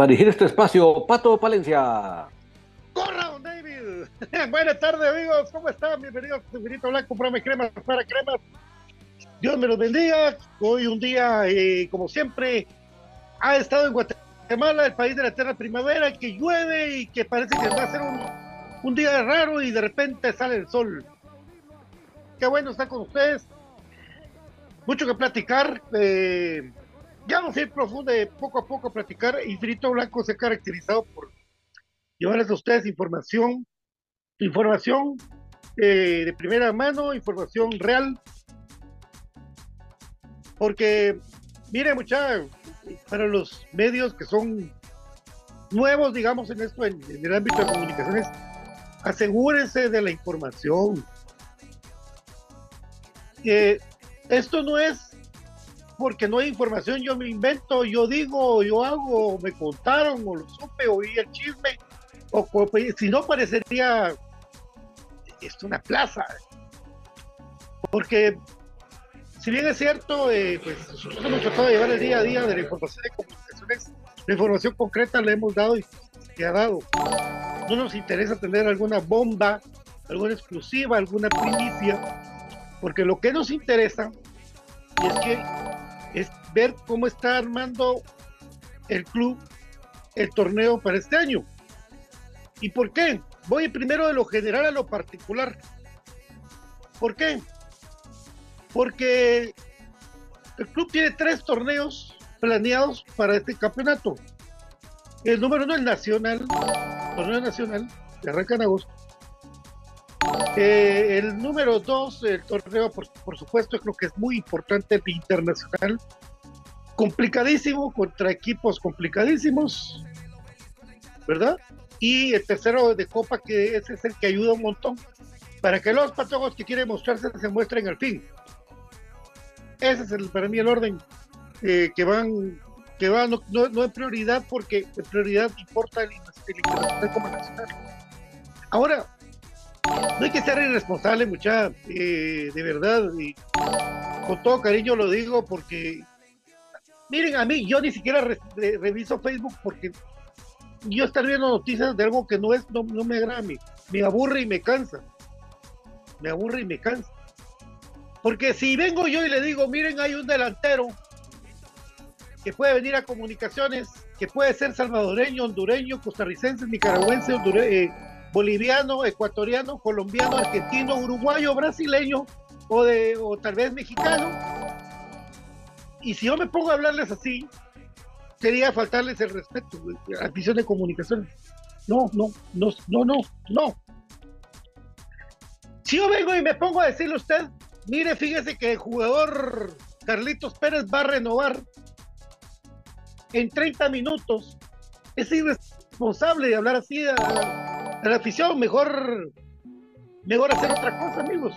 Para dirigir este espacio, Pato Palencia. ¡Corra, David! Buenas tardes, amigos. ¿Cómo están? Bienvenidos a Infinito Blanco, programa cremas para cremas. Dios me los bendiga. Hoy un día, eh, como siempre, ha estado en Guatemala, el país de la eterna primavera, que llueve y que parece que va a ser un, un día raro y de repente sale el sol. Qué bueno estar con ustedes. Mucho que platicar. Eh, ya a ir profundo, poco a poco a platicar. Infinito Blanco se ha caracterizado por llevarles a ustedes información, información eh, de primera mano, información real. Porque, mire, muchachos, para los medios que son nuevos, digamos, en esto, en, el ámbito de comunicaciones, asegúrense de la información. Eh, esto no es porque no hay información, yo me invento, yo digo, yo hago, me contaron, o lo supe, oí el chisme, o pues, si no parecería es una plaza. Porque si bien es cierto, eh, pues nosotros hemos tratado de llevar el día a día de la información de comunicaciones, la información concreta la hemos dado y se ha dado. No nos interesa tener alguna bomba, alguna exclusiva, alguna primicia, porque lo que nos interesa es que es ver cómo está armando el club el torneo para este año. ¿Y por qué? Voy primero de lo general a lo particular. ¿Por qué? Porque el club tiene tres torneos planeados para este campeonato. El número uno, el nacional, torneo nacional, que arranca en agosto. Eh, el número dos, el torneo, por, por, supuesto, creo que es muy importante, el internacional. Complicadísimo, contra equipos complicadísimos, ¿verdad? Y el tercero de Copa, que ese es el que ayuda un montón para que los patojos que quieren mostrarse se muestren al fin. Ese es el, para mí el orden eh, que van, que van no, no, es prioridad porque en prioridad importa el, internacional como nacional. Ahora, no hay que ser irresponsable, mucha, eh, de verdad, y con todo cariño lo digo porque, miren, a mí yo ni siquiera reviso Facebook porque yo estar viendo noticias de algo que no es, no, me agrada me aburre y me cansa, me aburre y me cansa. Porque si vengo yo y le digo, miren, hay un delantero que puede venir a comunicaciones, que puede ser salvadoreño, hondureño, costarricense, nicaragüense, eh, boliviano, ecuatoriano, colombiano, argentino, uruguayo, brasileño o, de, o tal vez mexicano. Y si yo me pongo a hablarles así, sería faltarles el respeto a visión de comunicaciones. No, no, no, no, no, no. Si yo vengo y me pongo a decirle a usted, mire, fíjese que el jugador Carlitos Pérez va a renovar en 30 minutos. Es irresponsable de hablar así la afición. Mejor, mejor hacer otra cosa, amigos.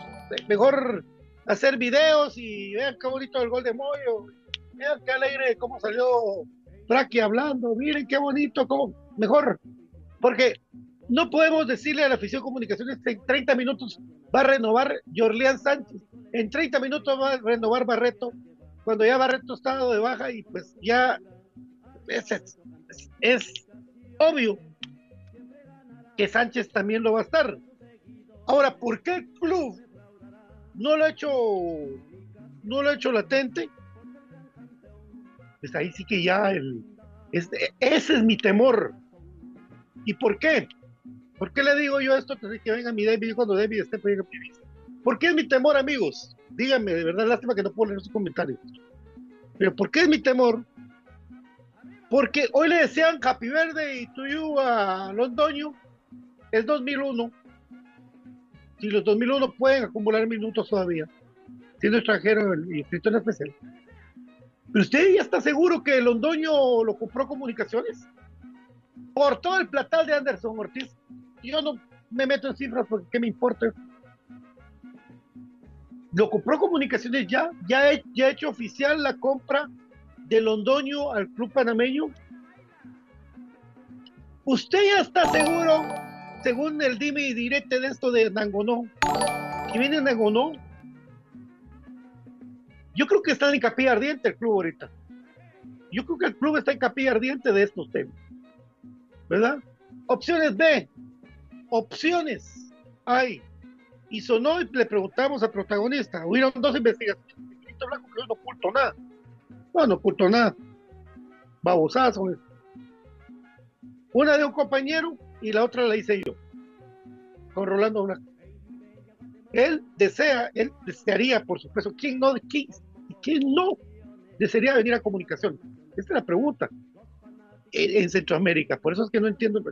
Mejor hacer videos y vean qué bonito el gol de Moyo. Vean qué alegre cómo salió Fraki hablando. Miren qué bonito, cómo. Mejor. Porque no podemos decirle a la afición comunicaciones que en 30 minutos va a renovar Jorleán Sánchez. En 30 minutos va a renovar Barreto. Cuando ya Barreto está de baja y pues ya es, obvio que Sánchez también lo va a estar. Ahora, ¿por qué el club no lo ha hecho, no lo ha hecho latente? Pues ahí sí que ya el, ese es mi temor. ¿Y por qué? ¿Por qué le digo yo esto? Que venga mi David cuando David esté poniendo mi ¿Por qué es mi temor, amigos? Díganme, de verdad, lástima que no puedo leer sus comentarios. Pero ¿por qué es mi temor? Porque hoy le decían Happy Birthday to you a Londoño. Es 2001. Si los 2001 pueden acumular minutos todavía, siendo extranjero y escrito en especial. Usted ya está seguro que Londoño lo compró comunicaciones. Por todo el platal de Anderson Ortiz. Yo no me meto en cifras porque qué me importa. Lo compró comunicaciones ya, ya, ha hecho oficial la compra de Londoño al club panameño? ¿Usted ya está seguro, según el dime y direte de esto de Nangonó, que viene Nangonó? Yo creo que está en capilla ardiente el club ahorita. Yo creo que el club está en capilla ardiente de estos temas. ¿Verdad? Opciones B. Opciones hay. Y sonó y le preguntamos al protagonista. Hubieron dos investigaciones. Blanco que no oculto nada. No, no oculto nada. Babosazo. Una de un compañero y la otra la hice yo. Con Rolando Blanco. Él desea, él desearía, por supuesto, ¿quién no, quién, quién no desearía venir a comunicación? Esta es la pregunta. En, Centroamérica, por eso es que no entiendo.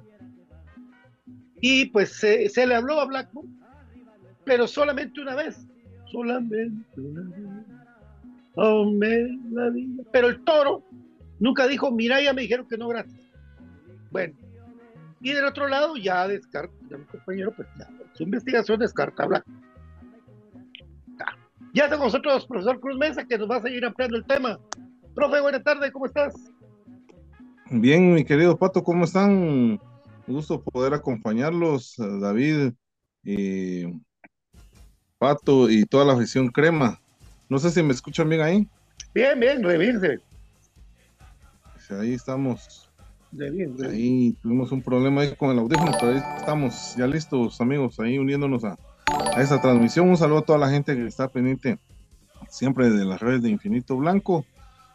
Y pues se, le habló a Blackburn, pero solamente una vez. Solamente una vez pero el toro nunca dijo, mira, ya me dijeron que no, gracias. Bueno, y del otro lado ya descarta, ya mi compañero, pues ya, su investigación descarta hablar. Ya está con nosotros profesor Cruz Mesa, que nos va a seguir ampliando el tema. Profe, buenas tardes, ¿cómo estás? Bien, mi querido Pato, ¿cómo están? Un gusto poder acompañarlos, David y Pato y toda la afición crema. No sé si me escuchan bien ahí. Bien, bien, bien. Ahí estamos. Ahí tuvimos un problema ahí con el audífono, pero ahí estamos ya listos, amigos, ahí uniéndonos a, a esta transmisión. Un saludo a toda la gente que está pendiente siempre de las redes de Infinito Blanco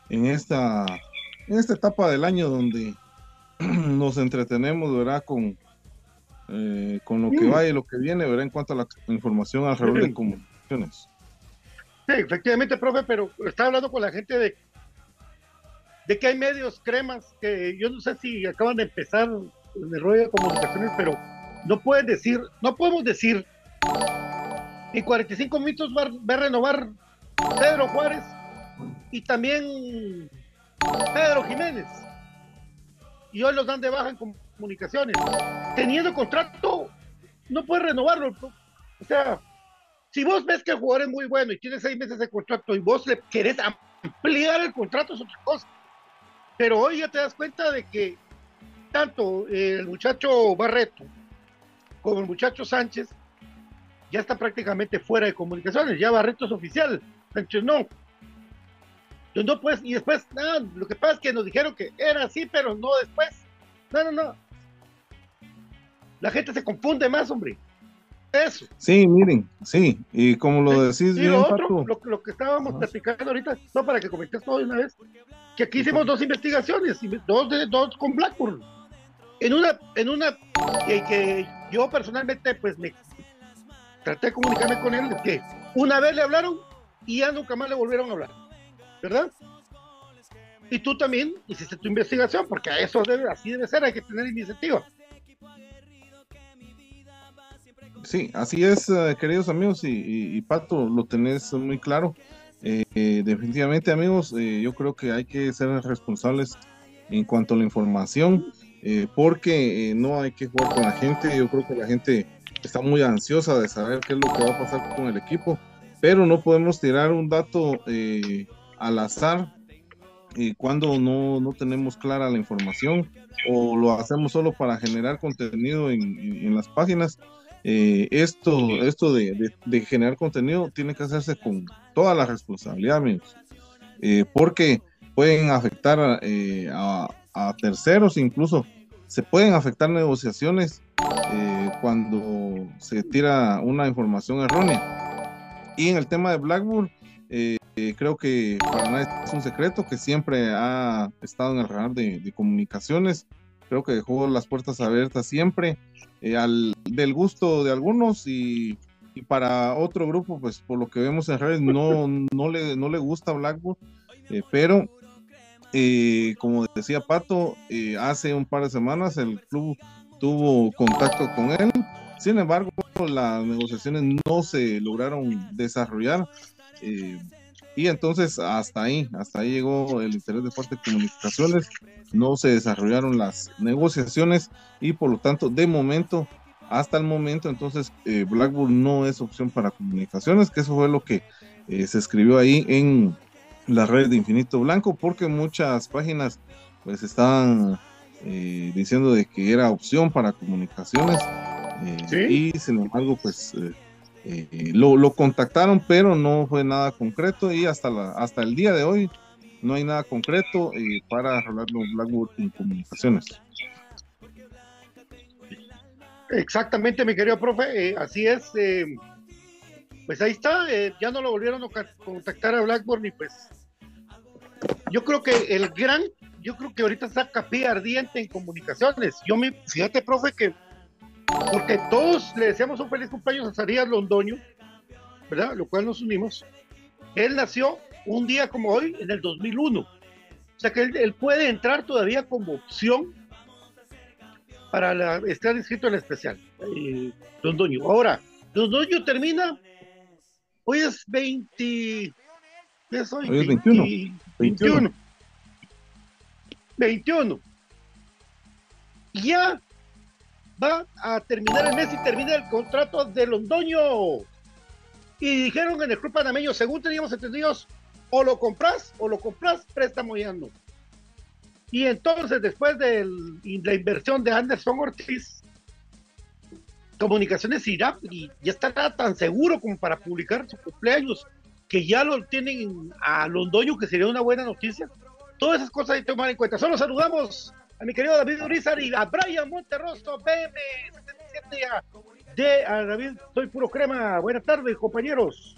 en esta, en esta etapa del año donde nos entretenemos, ¿verdad? Con, eh, con lo que va y lo que viene, ¿verdad? En cuanto a la información alrededor de, comunicaciones. Sí, efectivamente, profe, pero estaba hablando con la gente de, de que hay medios cremas que yo no sé si acaban de empezar en el rollo de comunicaciones, pero no pueden decir, no podemos decir en 45 minutos va, a renovar Pedro Juárez y también Pedro Jiménez. Y hoy los dan de baja en comunicaciones. Teniendo contrato, no puede renovarlo. O sea, si vos ves que el jugador es muy bueno y tiene seis meses de contrato y vos le querés ampliar el contrato, es otra cosa. Pero hoy ya te das cuenta de que tanto el muchacho Barreto como el muchacho Sánchez ya está prácticamente fuera de comunicaciones. Ya Barreto es oficial, Sánchez no. Entonces no pues, y después, no, lo que pasa es que nos dijeron que era así, pero no después. No, no, no. La gente se confunde más, hombre. Eso. Sí, miren, sí, y como lo decís y bien, lo otro, lo, que estábamos platicando ahorita, no para que comentes todo de una vez, que aquí hicimos dos investigaciones, dos, de, dos con Blackburn. En una, en una que, yo personalmente pues me traté de comunicarme con él, que una vez le hablaron y ya nunca más le volvieron a hablar, ¿verdad? Y tú también hiciste tu investigación, porque eso debe, así debe ser, hay que tener iniciativa. Sí, así es, eh, queridos amigos, y, Pato, lo tenés muy claro. Eh, eh, definitivamente, amigos, yo creo que hay que ser responsables en cuanto a la información, porque no hay que jugar con la gente. Yo creo que la gente está muy ansiosa de saber qué es lo que va a pasar con el equipo, pero no podemos tirar un dato al azar cuando no, no, tenemos clara la información o lo hacemos solo para generar contenido en, en las páginas eh, esto, esto de, generar contenido tiene que hacerse con toda la responsabilidad, amigos, eh, porque pueden afectar eh, a, terceros, incluso se pueden afectar negociaciones cuando se tira una información errónea. Y en el tema de Blackburn, creo que para nadie es un secreto que siempre ha estado en el radar de comunicaciones. Creo que dejó las puertas abiertas siempre eh, al del gusto de algunos y, para otro grupo, pues por lo que vemos en redes, no, no, le, no le gusta Blackburn, eh, pero eh, como decía Pato, hace un par de semanas el club tuvo contacto con él, sin embargo las negociaciones no se lograron desarrollar. Y entonces hasta ahí, hasta ahí llegó el interés de parte de comunicaciones, no se desarrollaron las negociaciones y por lo tanto de momento, hasta el momento entonces eh, Blackburn no es opción para comunicaciones, que eso fue lo que eh, se escribió ahí en la red de Infinito Blanco, porque muchas páginas pues estaban eh, diciendo de que era opción para comunicaciones y sin embargo pues eh, lo, contactaron, pero no fue nada concreto y hasta, la, hasta el día de hoy no hay nada concreto eh, para Rolando Blackwood en comunicaciones. Exactamente, mi querido profe, eh, así es. pues ahí está, ya no lo volvieron a contactar a Blackburn y pues yo creo que el gran, yo creo que ahorita está capilla ardiente en comunicaciones. Yo me, fíjate, profe, que porque todos le deseamos un feliz cumpleaños a Sarías Londoño, ¿verdad? Lo cual nos unimos. Él nació un día como hoy, en el 2001. O sea que él, puede entrar todavía como opción para estar inscrito en la especial. Eh, Londoño. Ahora, Londoño termina, hoy es 20. ¿Qué es hoy? hoy es 21. 21. 21. Ya va a terminar el mes y termina el contrato de Londoño. Y dijeron en el club panameño, según teníamos entendidos, o lo compras o lo compras, préstamo ya no. Y entonces, después de la inversión de Anderson Ortiz, Comunicaciones irá y ya estará tan seguro como para publicar su cumpleaños, que ya lo tienen a Londoño, que sería una buena noticia. Todas esas cosas hay que tomar en cuenta. Solo saludamos a mi querido David Urizar y a Brian Monterrosto, BM77 de a David, soy puro crema. Buenas tardes, compañeros.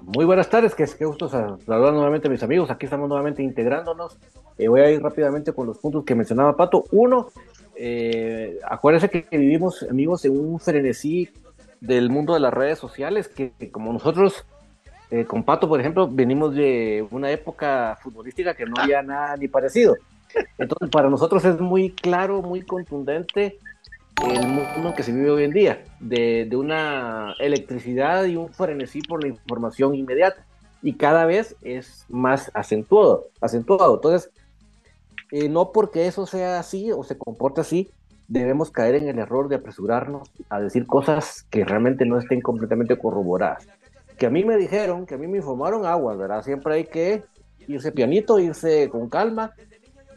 Muy buenas tardes, que, que gusto saludar nuevamente a mis amigos. Aquí estamos nuevamente integrándonos. Eh, voy a ir rápidamente con los puntos que mencionaba Pato. Uno, eh, acuérdense que vivimos, amigos, en un frenesí del mundo de las redes sociales, que, como nosotros, eh, con Pato, por ejemplo, venimos de una época futbolística que no había nada ni parecido. Entonces, para nosotros es muy claro, muy contundente el mundo que se vive hoy en día, de, de, una electricidad y un frenesí por la información inmediata. Y cada vez es más acentuado. acentuado. Entonces, eh, no porque eso sea así o se comporte así, debemos caer en el error de apresurarnos a decir cosas que realmente no estén completamente corroboradas. Que a mí me dijeron, que a mí me informaron aguas, ¿verdad? Siempre hay que irse pianito, irse con calma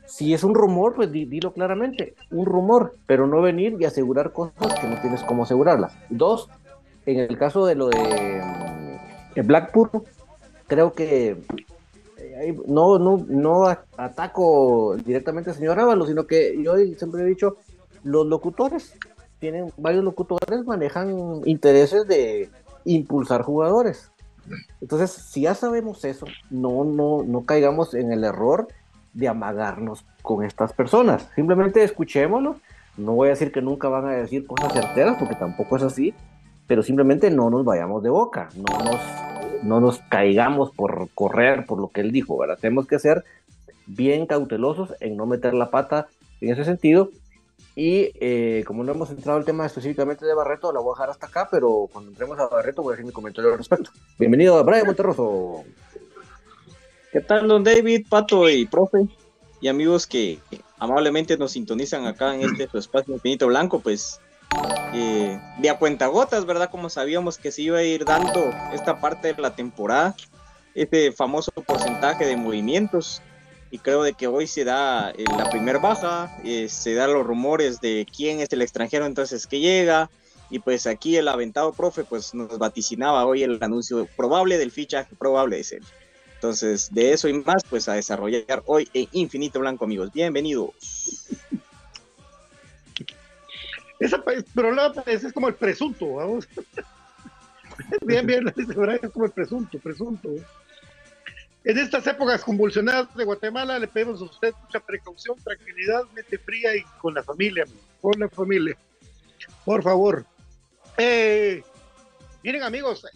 si es un rumor, pues dilo claramente, un rumor, pero no venir y asegurar cosas que no tienes cómo asegurarlas. Dos, en el caso de lo de mm, Blackpool, creo que eh, no, no, no ataco directamente al señor Ábalos, sino que yo siempre he dicho, los locutores, tienen varios locutores, manejan intereses de impulsar jugadores. Entonces, si ya sabemos eso, no, no, no caigamos en el error de amagarnos con estas personas. Simplemente escuchémoslo. No voy a decir que nunca van a decir cosas certeras, porque tampoco es así, pero simplemente no nos vayamos de boca, no nos, no nos caigamos por correr por lo que él dijo, ¿verdad? Tenemos que ser bien cautelosos en no meter la pata en ese sentido. Y eh, como no hemos entrado al tema específicamente de Barreto, la voy a dejar hasta acá, pero cuando entremos a Barreto voy a decir mi comentario al respecto. Bienvenido a Brian Monterroso. ¿Qué tal, don David, Pato y profe? Y amigos que amablemente nos sintonizan acá en este espacio infinito blanco, pues eh, de a cuentagotas, ¿verdad? Como sabíamos que se iba a ir dando esta parte de la temporada, este famoso porcentaje de movimientos. Y creo de que hoy se da eh, la primer baja, eh, se dan los rumores de quién es el extranjero entonces que llega. Y pues aquí el aventado profe pues nos vaticinaba hoy el anuncio probable del fichaje probable de Sergio. Entonces, de eso y más, pues a desarrollar hoy en Infinito Blanco, amigos. Bienvenidos. Esa, pero ese es como el presunto, vamos. bien, bien, es como el presunto, presunto. En estas épocas convulsionadas de Guatemala le pedimos a usted mucha precaución, tranquilidad, mente fría y con la familia, con la familia. Por favor. Eh, miren amigos,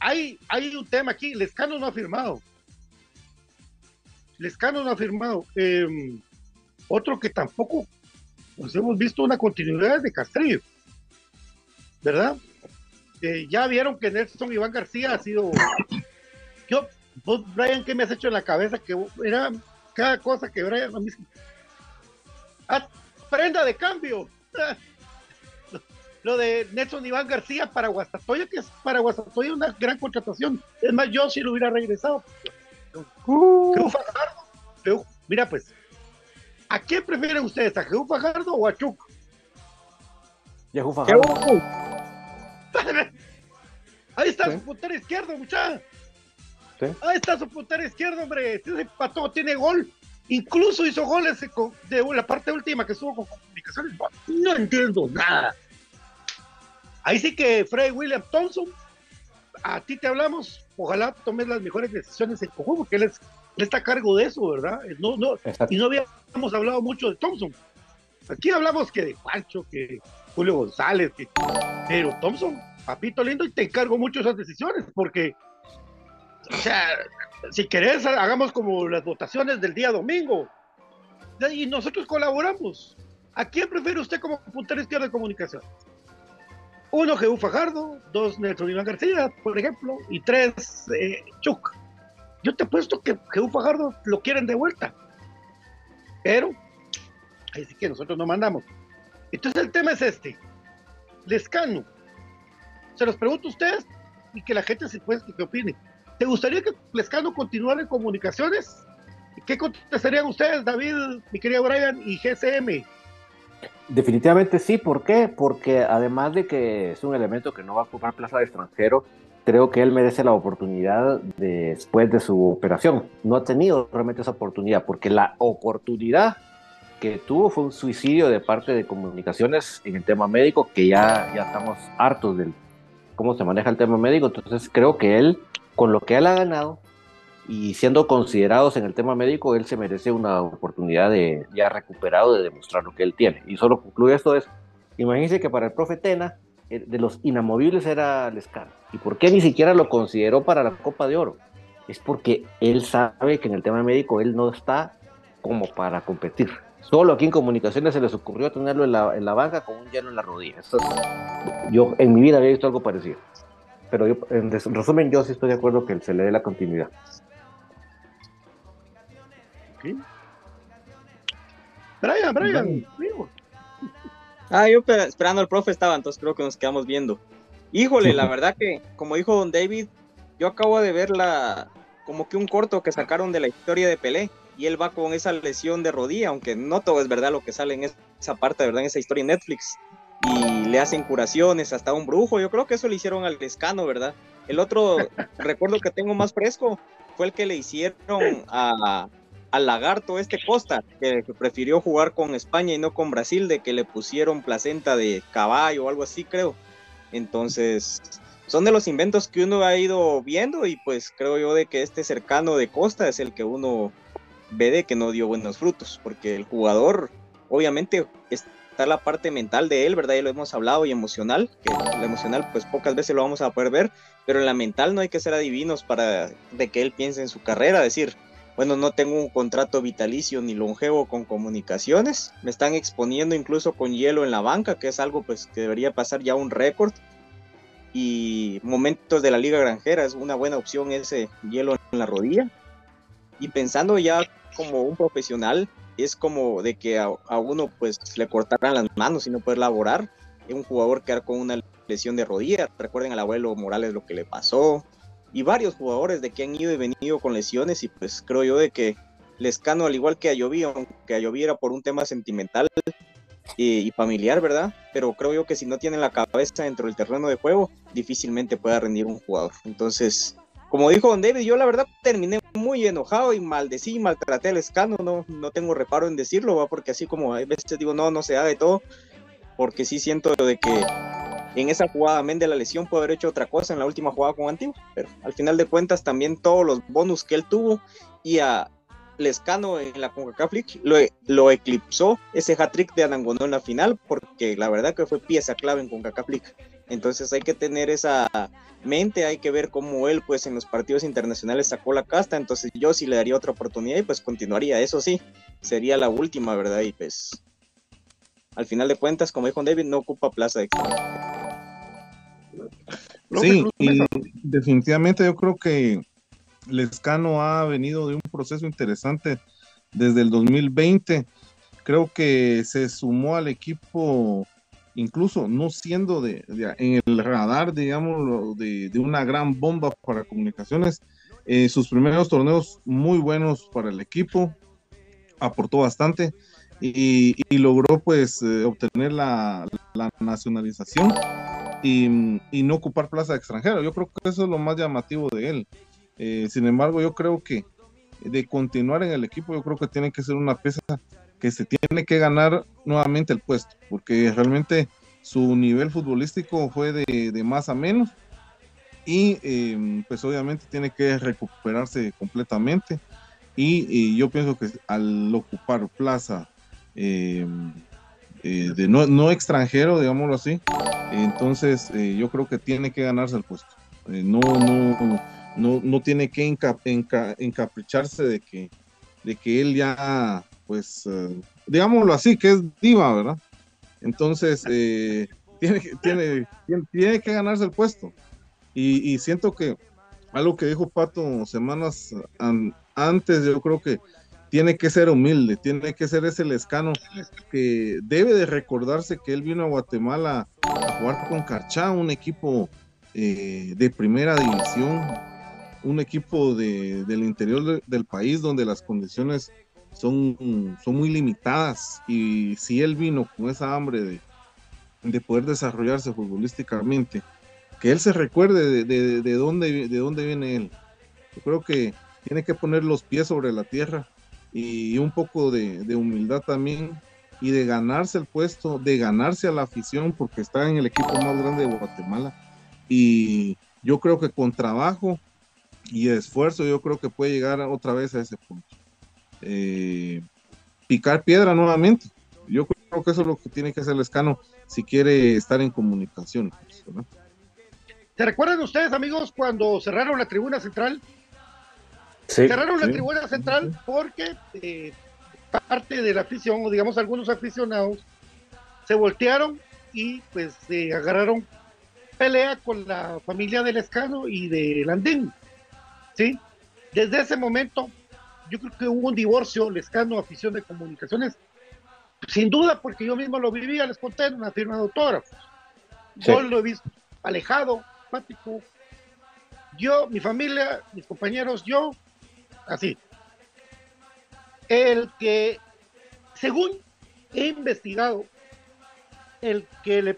hay, hay un tema aquí, Lescano no ha firmado. Lescano no ha firmado. Em, otro que tampoco pues hemos visto una continuidad de Castrillo, ¿verdad? Eh, ya vieron que Nelson Iván García ha sido. Yo, vos, Brian, ¿qué me has hecho en la cabeza? Que era cada cosa que Brian a mí. Ah, prenda de cambio. Lo de Nelson Iván García para Guastatoya, que es para Guastatoya una gran contratación. Es más, yo si lo hubiera regresado. Uh. Mira, pues, ¿a quién prefieren ustedes? ¿A Jesús Fajardo o a Chuck? Jesús Fajardo. Ahí está su puntero izquierdo, muchacha. Ahí está su puntero izquierdo, hombre. Ese pato tiene gol. Incluso hizo goles de la parte última que estuvo con comunicaciones. No entiendo nada. Ahí sí que Freddy William Thompson, a ti te hablamos. Ojalá tomes las mejores decisiones en conjunto, porque él es él está a cargo de eso, ¿verdad? No, no, y no habíamos hablado mucho de Thompson. Aquí hablamos que de Juancho, que Julio González, que, pero Thompson, papito lindo, y te encargo mucho esas decisiones, porque, o sea, si querés, hagamos como las votaciones del día domingo, y nosotros colaboramos. ¿A quién prefiere usted como puntero izquierdo de comunicación? Uno, Jehu Fajardo, dos, Nelson Iván García, por ejemplo, y tres, eh, Chuck. Yo te he puesto que, un Fajardo lo quieren de vuelta. Pero, ahí sí que nosotros no mandamos. Entonces el tema es este. Lescano. Se los pregunto a ustedes y que la gente se puede que opine. ¿Te gustaría que Lescano continuara en comunicaciones? ¿Qué contestarían ustedes, David, mi querido Brian y GCM? Definitivamente sí, ¿por qué? Porque además de que es un elemento que no va a ocupar plaza de extranjero, creo que él merece la oportunidad después de su operación. No ha tenido realmente esa oportunidad, porque la oportunidad que tuvo fue un suicidio de parte de comunicaciones en el tema médico, que ya, ya estamos hartos de cómo se maneja el tema médico. Entonces creo que él, con lo que él ha ganado y siendo considerados en el tema médico, él se merece una oportunidad de ya recuperado de demostrar lo que él tiene. Y solo concluye esto es, imagínense que para el profe Tena, eh, de los inamovibles era Lescano. ¿Y por qué ni siquiera lo consideró para la Copa de Oro? Es porque él sabe que en el tema médico él no está como para competir. Solo aquí en comunicaciones se les ocurrió tenerlo en la, en la banca con un hielo en la rodilla. yo en mi vida había visto algo parecido. Pero yo, en resumen, yo sí estoy de acuerdo que se le dé la continuidad. Brian, Brian, Ah, yo esperando al profe estaba, entonces creo que nos quedamos viendo. Híjole, la verdad que, como dijo Don David, yo acabo de ver la, como que un corto que sacaron de la historia de Pelé y él va con esa lesión de rodilla, aunque no todo es verdad lo que sale en esa parte, ¿verdad? En esa historia en Netflix. Y le hacen curaciones, hasta un brujo. Yo creo que eso le hicieron al Lescano, ¿verdad? El otro recuerdo que tengo más fresco fue el que le hicieron a, al lagarto este Costa, que, prefirió jugar con España y no con Brasil, de que le pusieron placenta de caballo o algo así, creo. Entonces, son de los inventos que uno ha ido viendo y pues creo yo de que este cercano de Costa es el que uno ve de que no dio buenos frutos, porque el jugador, obviamente, está la parte mental de él, ¿verdad? Ya lo hemos hablado, y emocional, que la emocional, pues pocas veces lo vamos a poder ver, pero en la mental no hay que ser adivinos para de que él piense en su carrera, decir, bueno, no tengo un contrato vitalicio ni longevo con comunicaciones, me están exponiendo incluso con hielo en la banca, que es algo pues que debería pasar ya un récord, y momentos de la liga granjera es una buena opción ese hielo en la rodilla, y pensando ya como un profesional, es como de que a, uno pues le cortaran las manos y no poder laborar. Un jugador quedar con una lesión de rodilla. Recuerden al abuelo Morales lo que le pasó. Y varios jugadores de que han ido y venido con lesiones. Y pues creo yo de que Lescano, al igual que a Lloví, aunque a era por un tema sentimental y, familiar, ¿verdad? Pero creo yo que si no tiene la cabeza dentro del terreno de juego, difícilmente pueda rendir un jugador. Entonces, como dijo Don David, yo la verdad terminé muy enojado y maldecí maltraté al escano, no, no tengo reparo en decirlo, ¿va? porque así como a veces digo, no, no se haga de todo, porque sí siento de que en esa jugada, de la lesión, puede haber hecho otra cosa en la última jugada con Antiguo, pero al final de cuentas también todos los bonus que él tuvo y a Lescano en la CONCACAF lo, lo eclipsó ese hat-trick de Anangonó en la final, porque la verdad que fue pieza clave en CONCACAF entonces hay que tener esa mente, hay que ver cómo él pues en los partidos internacionales sacó la casta, entonces yo sí le daría otra oportunidad y pues continuaría, eso sí, sería la última, ¿verdad? Y pues al final de cuentas, como dijo David, no ocupa plaza de Sí, y definitivamente yo creo que Lescano ha venido de un proceso interesante desde el 2020. Creo que se sumó al equipo incluso no siendo de, en el radar, digamos, de, una gran bomba para comunicaciones, eh, sus primeros torneos muy buenos para el equipo, aportó bastante y, logró pues eh, obtener la, nacionalización y, no ocupar plaza de extranjero. Yo creo que eso es lo más llamativo de él. Eh, sin embargo, yo creo que de continuar en el equipo, yo creo que tiene que ser una pieza que se tiene que ganar nuevamente el puesto, porque realmente su nivel futbolístico fue de, más a menos y em, pues obviamente tiene que recuperarse completamente y, yo pienso que al ocupar plaza em, eh, de no, extranjero, digámoslo así, entonces eh, yo creo que tiene que ganarse el puesto. Eh, no, no, no, no tiene que encapricharse de que, de que él ya pues, digámoslo así, que es diva, ¿verdad? Entonces, eh, tiene, tiene, tiene, que ganarse el puesto. Y, siento que algo que dijo Pato semanas antes, yo creo que tiene que ser humilde, tiene que ser ese lescano que debe de recordarse que él vino a Guatemala a jugar con Carchá, un equipo eh, de primera división, un equipo de, del interior del país donde las condiciones son, son muy limitadas y si él vino con esa hambre de, de poder desarrollarse futbolísticamente, que él se recuerde de, de, dónde, de dónde viene él. Yo creo que tiene que poner los pies sobre la tierra y un poco de, humildad también y de ganarse el puesto, de ganarse a la afición porque está en el equipo más grande de Guatemala. Y yo creo que con trabajo y esfuerzo, yo creo que puede llegar otra vez a ese punto. Eh, picar piedra nuevamente. Yo creo que eso es lo que tiene que hacer el escano si quiere estar en comunicación. Pues, ¿Se recuerdan ustedes, amigos, cuando cerraron la tribuna central? Cerraron la tribuna central porque eh, parte de la afición, o digamos algunos aficionados, se voltearon y pues se agarraron pelea con la familia del Escano y de Landín. ¿sí? Desde ese momento, yo creo que hubo un divorcio, Lescano, afición de comunicaciones, sin duda, porque yo mismo lo vivía, les conté en una firma de autógrafos. Yo lo he visto alejado. Yo, mi familia, mis compañeros, yo, así. El que, según he investigado, el que, le,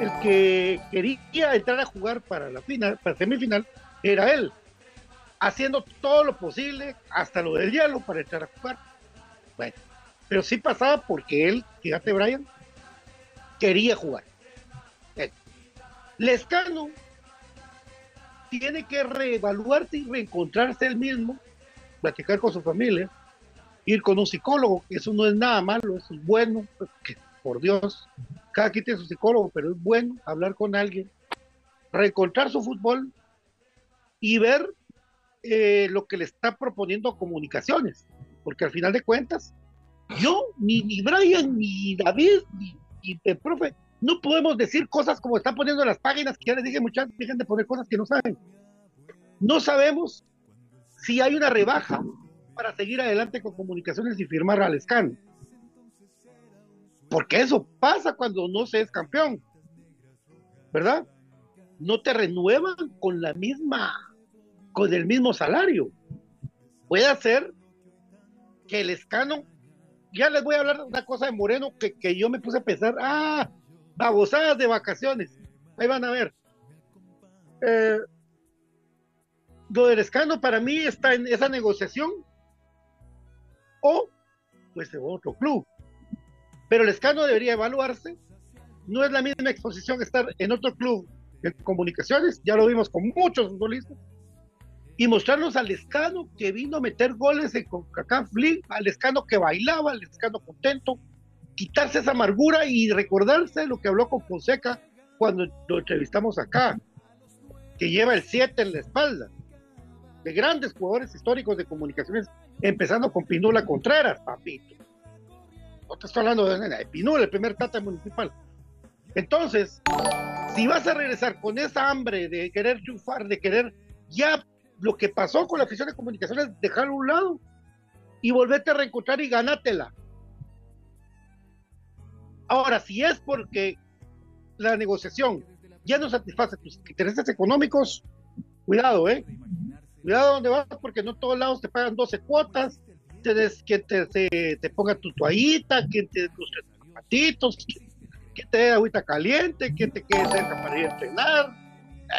el que quería entrar a jugar para la final, para semifinal, era él, haciendo todo lo posible, hasta lo del hielo, para entrar a jugar. Bueno, pero sí pasaba porque él, fíjate Brian, quería jugar. Lescano tiene que reevaluarse y reencontrarse él mismo, platicar con su familia, ir con un psicólogo, eso no es nada malo, eso es bueno, por Dios, cada quien tiene su psicólogo, pero es bueno hablar con alguien, reencontrar su fútbol y ver eh, lo que le está proponiendo comunicaciones, porque al final de cuentas, yo, ni, ni Brian, ni David, ni, el profe, no podemos decir cosas como están poniendo las páginas, que ya les dije muchachos, dejen de poner cosas que no saben. No sabemos si hay una rebaja para seguir adelante con comunicaciones y firmar al scan. Porque eso pasa cuando no se es campeón. ¿Verdad? No te renuevan con la misma, con el mismo salario. Puede ser que el escano, ya les voy a hablar de una cosa de Moreno que, que yo me puse a pensar, ah, babosadas de vacaciones. Ahí van a ver. Eh, lo del escano para mí está en esa negociación o pues de otro club. Pero el escano debería evaluarse. No es la misma exposición estar en otro club de comunicaciones, ya lo vimos con muchos futbolistas, y mostrarnos al escano que vino a meter goles en CONCACAF League, al escano que bailaba, al escano contento, quitarse esa amargura y recordarse lo que habló con Fonseca cuando lo entrevistamos acá, que lleva el 7 en la espalda, de grandes jugadores históricos de comunicaciones, empezando con Pinula Contreras, papito. No te estoy hablando de, Pinula, el primer tata municipal. Entonces, si vas a regresar con esa hambre de querer triunfar, de querer ya lo que pasó con la afición de comunicaciones, dejarlo a un lado y volverte a reencontrar y ganátela. Ahora, si es porque la negociación ya no satisface tus intereses económicos, cuidado, ¿eh? Cuidado donde vas, porque no todos lados te pagan 12 cuotas, te des, que te, te, ponga tu toallita, que te tus zapatitos, que, te dé agüita caliente, que te quede cerca para ir a entrenar,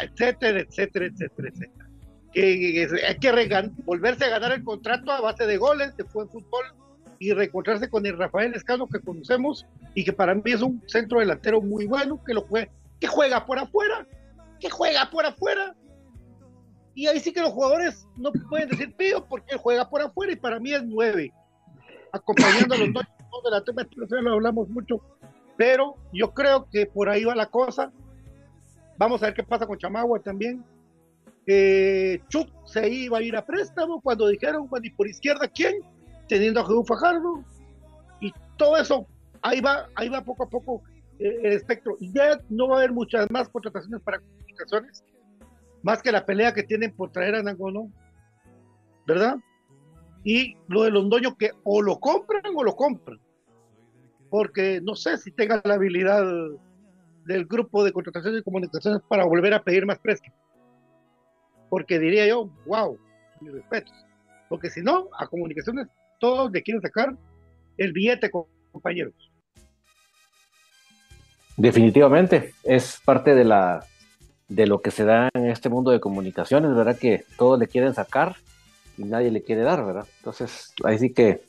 etcétera, etcétera, etcétera, etcétera. Que, hay que volverse a ganar el contrato a base de goles, de fútbol y reencontrarse con el Rafael Escano que conocemos y que para mí es un centro delantero muy bueno, que lo juega, que juega por afuera, que juega por afuera. Y ahí sí que los jugadores no pueden decir pío porque él juega por afuera y para mí es nueve, acompañando a los dos delanteros, lo hablamos mucho, pero yo creo que por ahí va la cosa. Vamos a ver qué pasa con Chamagua también. Eh, Chuck se iba a ir a préstamo cuando dijeron, bueno, y por izquierda, ¿quién? teniendo a Jesús Fajardo, y todo eso, ahí va, ahí va poco a poco eh, el espectro. Ya no va a haber muchas más contrataciones para comunicaciones, más que la pelea que tienen por traer a Nangono, ¿verdad? Y lo de Londoño que o lo compran o lo compran, porque no sé si tenga la habilidad del grupo de contrataciones y comunicaciones para volver a pedir más precio. Porque diría yo, wow, mis respetos. Porque si no, a comunicaciones todos le quieren sacar el billete, compañeros. Definitivamente, es parte de la de lo que se da en este mundo de comunicaciones, ¿verdad? Que todos le quieren sacar y nadie le quiere dar, ¿verdad? Entonces, ahí sí que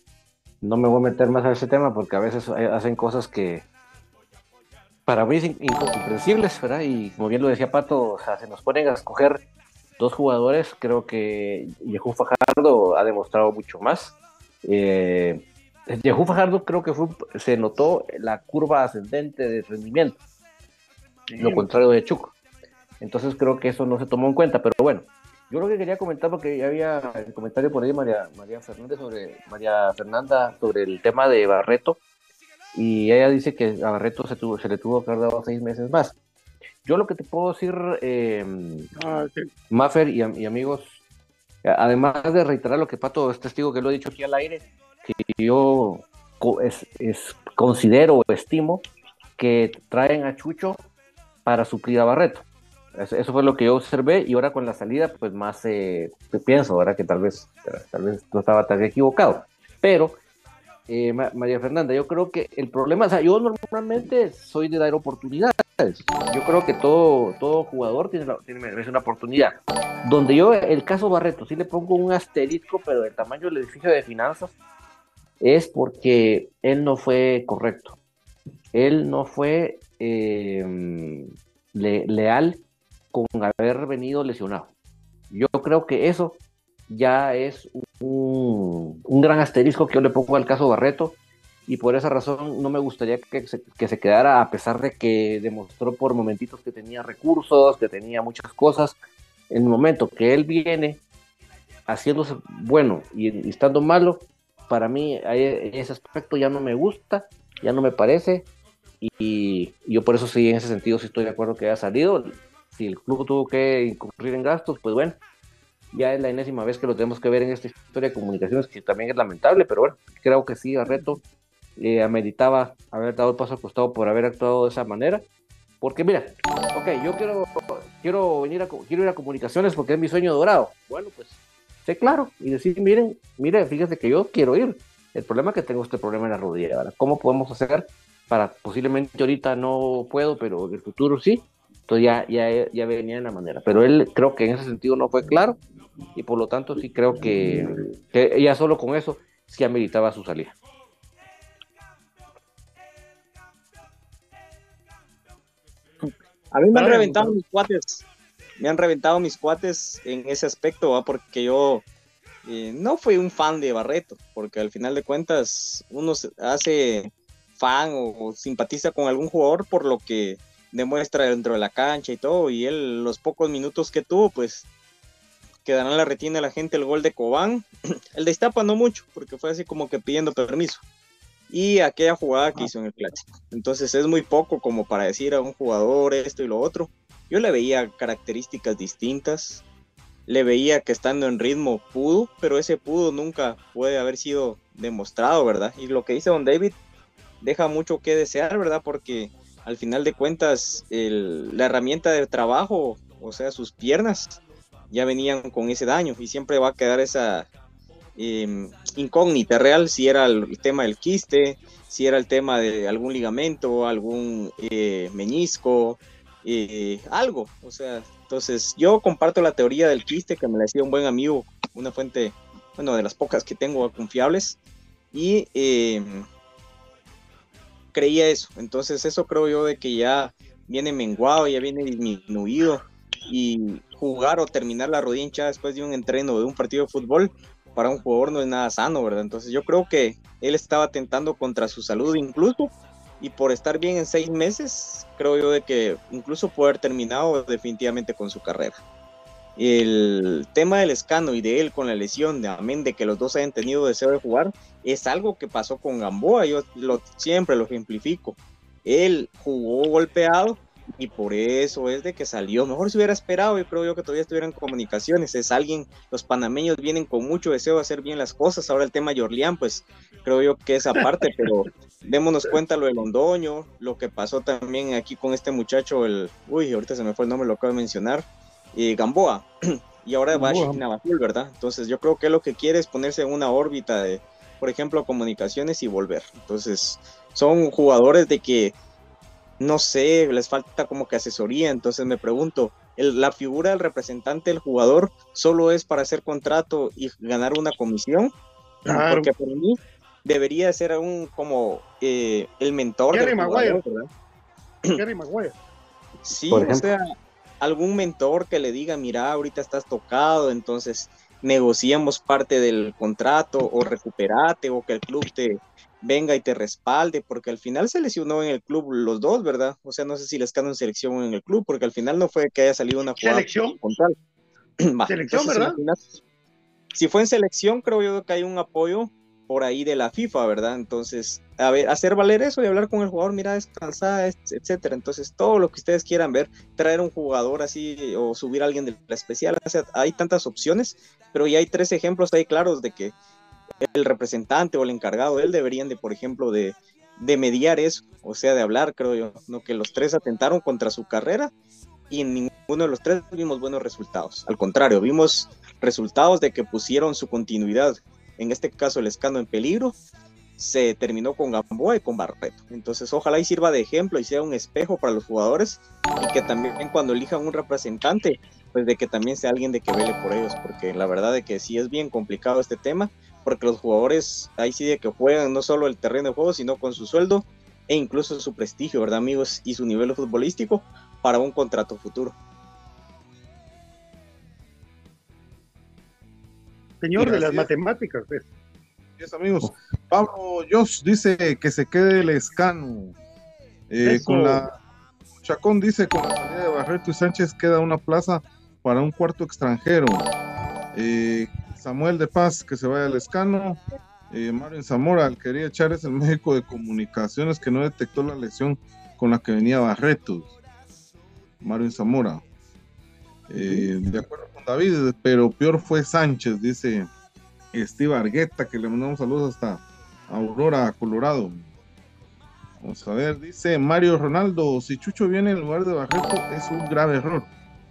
no me voy a meter más a ese tema porque a veces hacen cosas que para mí son incomprensibles, ¿verdad? Y como bien lo decía Pato, o sea, se nos ponen a escoger dos jugadores, creo que Yehú Fajardo ha demostrado mucho más. Eh, Yehú Fajardo creo que fue, se notó la curva ascendente de rendimiento, lo contrario de Chuco. Entonces creo que eso no se tomó en cuenta, pero bueno, yo lo que quería comentar, porque ya había el comentario por ahí María, María Fernández sobre María Fernanda sobre el tema de Barreto, y ella dice que a Barreto se, tuvo, se le tuvo que haber dado seis meses más. Yo lo que te puedo decir, eh, ah, Maffer y, amigos, además de reiterar lo que Pato es testigo que lo he dicho aquí al aire, que yo es, es, considero o estimo que traen a Chucho para suplir a Barreto. Eso, fue lo que yo observé y ahora con la salida, pues más eh, pienso, ahora que tal vez, tal vez no estaba tan equivocado. Pero, eh, María Fernanda, yo creo que el problema, o sea, yo normalmente soy de dar oportunidades. Yo creo que todo, todo jugador tiene, tiene una oportunidad. Donde yo, el caso Barreto, sí le pongo un asterisco, pero del tamaño del edificio de finanzas, es porque él no fue correcto. Él no fue eh, leal con haber venido lesionado. Yo creo que eso ya es un, gran asterisco que yo le pongo al caso Barreto y por esa razón no me gustaría que se, que se, quedara a pesar de que demostró por momentitos que tenía recursos, que tenía muchas cosas. En el momento que él viene haciéndose bueno y, estando malo, para mí ese aspecto ya no me gusta, ya no me parece y, yo por eso sí en ese sentido sí estoy de acuerdo que haya salido si el club tuvo que incurrir en gastos, pues bueno, ya es la enésima vez que lo tenemos que ver en esta historia de comunicaciones, que también es lamentable, pero bueno, creo que sí, Arreto eh, ameritaba haber dado el paso al costado por haber actuado de esa manera. Porque mira, ok, yo quiero, quiero venir a, quiero ir a comunicaciones porque es mi sueño dorado. Bueno, pues sé claro y decir, miren, mire, fíjese que yo quiero ir. El problema es que tengo este problema en la rodilla. ¿verdad? ¿Cómo podemos hacer para posiblemente ahorita no puedo, pero en el futuro sí? Entonces ya, ya, ya venía en la manera. Pero él creo que en ese sentido no fue claro y por lo tanto sí creo que, que ya solo con eso sí ameritaba su salida. A mí me han reventado mis cuates, me han reventado mis cuates en ese aspecto, porque yo eh, no fui un fan de Barreto, porque al final de cuentas uno se hace fan o simpatiza con algún jugador por lo que demuestra dentro de la cancha y todo, y él los pocos minutos que tuvo, pues quedará en la retina de la gente el gol de Cobán, el de Iztapa no mucho, porque fue así como que pidiendo permiso, y aquella jugada que hizo en el clásico. Entonces es muy poco como para decir a un jugador esto y lo otro. Yo le veía características distintas, le veía que estando en ritmo pudo, pero ese pudo nunca puede haber sido demostrado, ¿verdad? Y lo que dice Don David deja mucho que desear, ¿verdad? Porque al final de cuentas la herramienta de trabajo, o sea, sus piernas, ya venían con ese daño y siempre va a quedar esa em, incógnita real si era el, tema del quiste, si era el tema de algún ligamento, algún eh, meñisco, eh, algo. O sea, entonces yo comparto la teoría del quiste que me la decía un buen amigo, una fuente, bueno, de las pocas que tengo confiables. Y em, creía eso. Entonces eso creo yo de que ya viene menguado, ya viene disminuido y jugar o terminar la rodilla hinchada después de un entreno de un partido de fútbol para un jugador no es nada sano, ¿verdad? Entonces yo creo que él estaba tentando contra su salud incluso y por estar bien en seis meses, creo yo de que incluso puede haber terminado definitivamente con su carrera el tema del escano y de él con la lesión, de amén de que los dos hayan tenido deseo de jugar, es algo que pasó con Gamboa. Yo lo, siempre lo ejemplifico. Él jugó golpeado y por eso es de que salió. Mejor se hubiera esperado y creo yo que todavía estuvieran comunicaciones. Es alguien, los panameños vienen con mucho deseo de hacer bien las cosas. Ahora el tema Yorlian, pues creo yo que es aparte, pero démonos cuenta lo de Londoño, lo que pasó también aquí con este muchacho, el, uy, ahorita se me fue el nombre, lo acabo de mencionar eh, Gamboa y ahora va a Navajul, ¿verdad? Entonces yo creo que lo que quiere es ponerse en una órbita de, por ejemplo, comunicaciones y volver. Entonces son jugadores de que, no sé, les falta como que asesoría. Entonces me pregunto, la figura del representante del jugador solo es para hacer contrato y ganar una comisión, porque por mí debería ser un como eh, el mentor Gary Maguire. Gary Maguire. Sí, o sea, algún mentor que le diga, mira, ahorita estás tocado, entonces negociemos parte del contrato o recuperate o que el club te venga y te respalde, porque al final se lesionó en el club los dos, ¿verdad? O sea, no sé si les quedan en selección o en el club, porque al final no fue que haya salido una jugada. ¿Selección? selección, ¿verdad? Si fue en selección, creo yo que hay un apoyo por ahí de la FIFA, ¿verdad? Entonces, a ver, hacer valer eso y hablar con el jugador, mira, descansar, etcétera. Entonces, todo lo que ustedes quieran ver, traer un jugador así o subir a alguien de la especial, hay tantas opciones, pero ya hay tres ejemplos ahí claros de que el representante o el encargado, él deberían de, por ejemplo, de, de mediar eso, o sea, de hablar, creo yo, no que los tres atentaron contra su carrera y en ninguno de los tres vimos buenos resultados. Al contrario, vimos resultados de que pusieron su continuidad en este caso el escano en peligro, se terminó con Gamboa y con Barreto. Entonces, ojalá y sirva de ejemplo y sea un espejo para los jugadores y que también cuando elijan un representante, pues de que también sea alguien de que vele por ellos, porque la verdad de que sí es bien complicado este tema, porque los jugadores ahí sí de que juegan no solo el terreno de juego, sino con su sueldo e incluso su prestigio, ¿verdad amigos? Y su nivel futbolístico para un contrato futuro. Señor de las matemáticas. Pues. amigos. Pablo Josh dice que se quede el escano. Eh, con la Chacón dice con la salida de Barreto y Sánchez queda una plaza para un cuarto extranjero. Eh, Samuel de Paz que se vaya al escano. Eh, Mario Zamora, el quería echar es el médico de comunicaciones que no detectó la lesión con la que venía Barreto. Mario Zamora. de acuerdo David, pero peor fue Sánchez, dice Steve Argueta, que le mandamos saludos hasta Aurora, Colorado. Vamos a ver, dice Mario Ronaldo, si Chucho viene en lugar de Barreto es un grave error.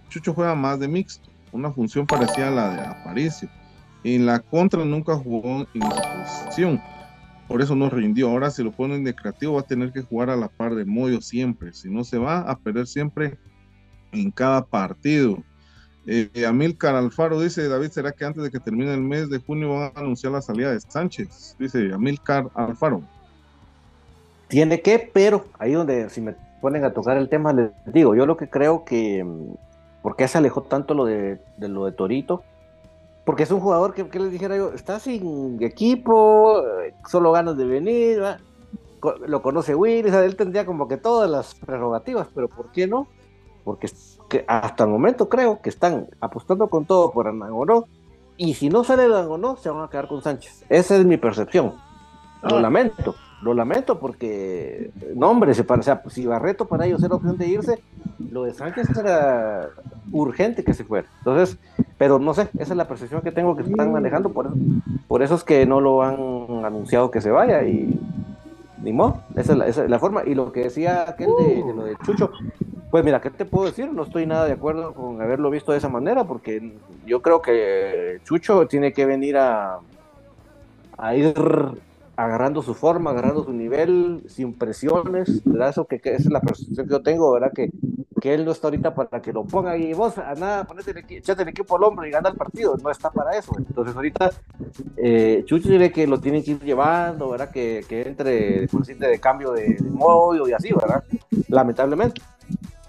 Chucho juega más de mixto, una función parecida a la de Aparicio. En la contra nunca jugó en posición, por eso no rindió. Ahora si lo ponen de creativo va a tener que jugar a la par de Moyo siempre, si no se va a perder siempre en cada partido. Eh, Amilcar Alfaro dice, David, ¿será que antes de que termine el mes de junio van a anunciar la salida de Sánchez? Dice Amilcar Alfaro. Tiene que, pero ahí donde si me ponen a tocar el tema, les digo, yo lo que creo que, mm, ¿por qué se alejó tanto lo de, lo de Torito? Porque es un jugador que, les dijera yo, está sin equipo, solo ganas de venir, lo conoce Willis, él tendría como que todas las prerrogativas, pero ¿por qué no? Porque que hasta el momento creo que están apostando con todo por Anangonó y si no sale Anangonó se van a quedar con Sánchez. Esa es mi percepción. Lo ah. lamento, lo lamento porque, no hombre, se o sea, si Barreto para ellos era opción de irse, lo de Sánchez era urgente que se fuera. Entonces, pero no sé, esa es la percepción que tengo que están manejando, por eso, por eso es que no lo han anunciado que se vaya y ni modo, esa es la, forma. Y lo que decía aquel de, de, lo de Chucho, pues mira, ¿qué te puedo decir? No estoy nada de acuerdo con haberlo visto de esa manera, porque yo creo que Chucho tiene que venir a, a ir agarrando su forma, agarrando su nivel, sin presiones, ¿verdad? Eso que, esa es la percepción que yo tengo, ¿verdad? Que, que él no está ahorita para que lo ponga y vos a nada, ponete el, echate el equipo al hombro y gana el partido, no está para eso. Entonces ahorita eh, Chucho tiene que lo tienen que ir llevando, ¿verdad? Que, que entre por de cambio de, de modo y así, ¿verdad? Lamentablemente.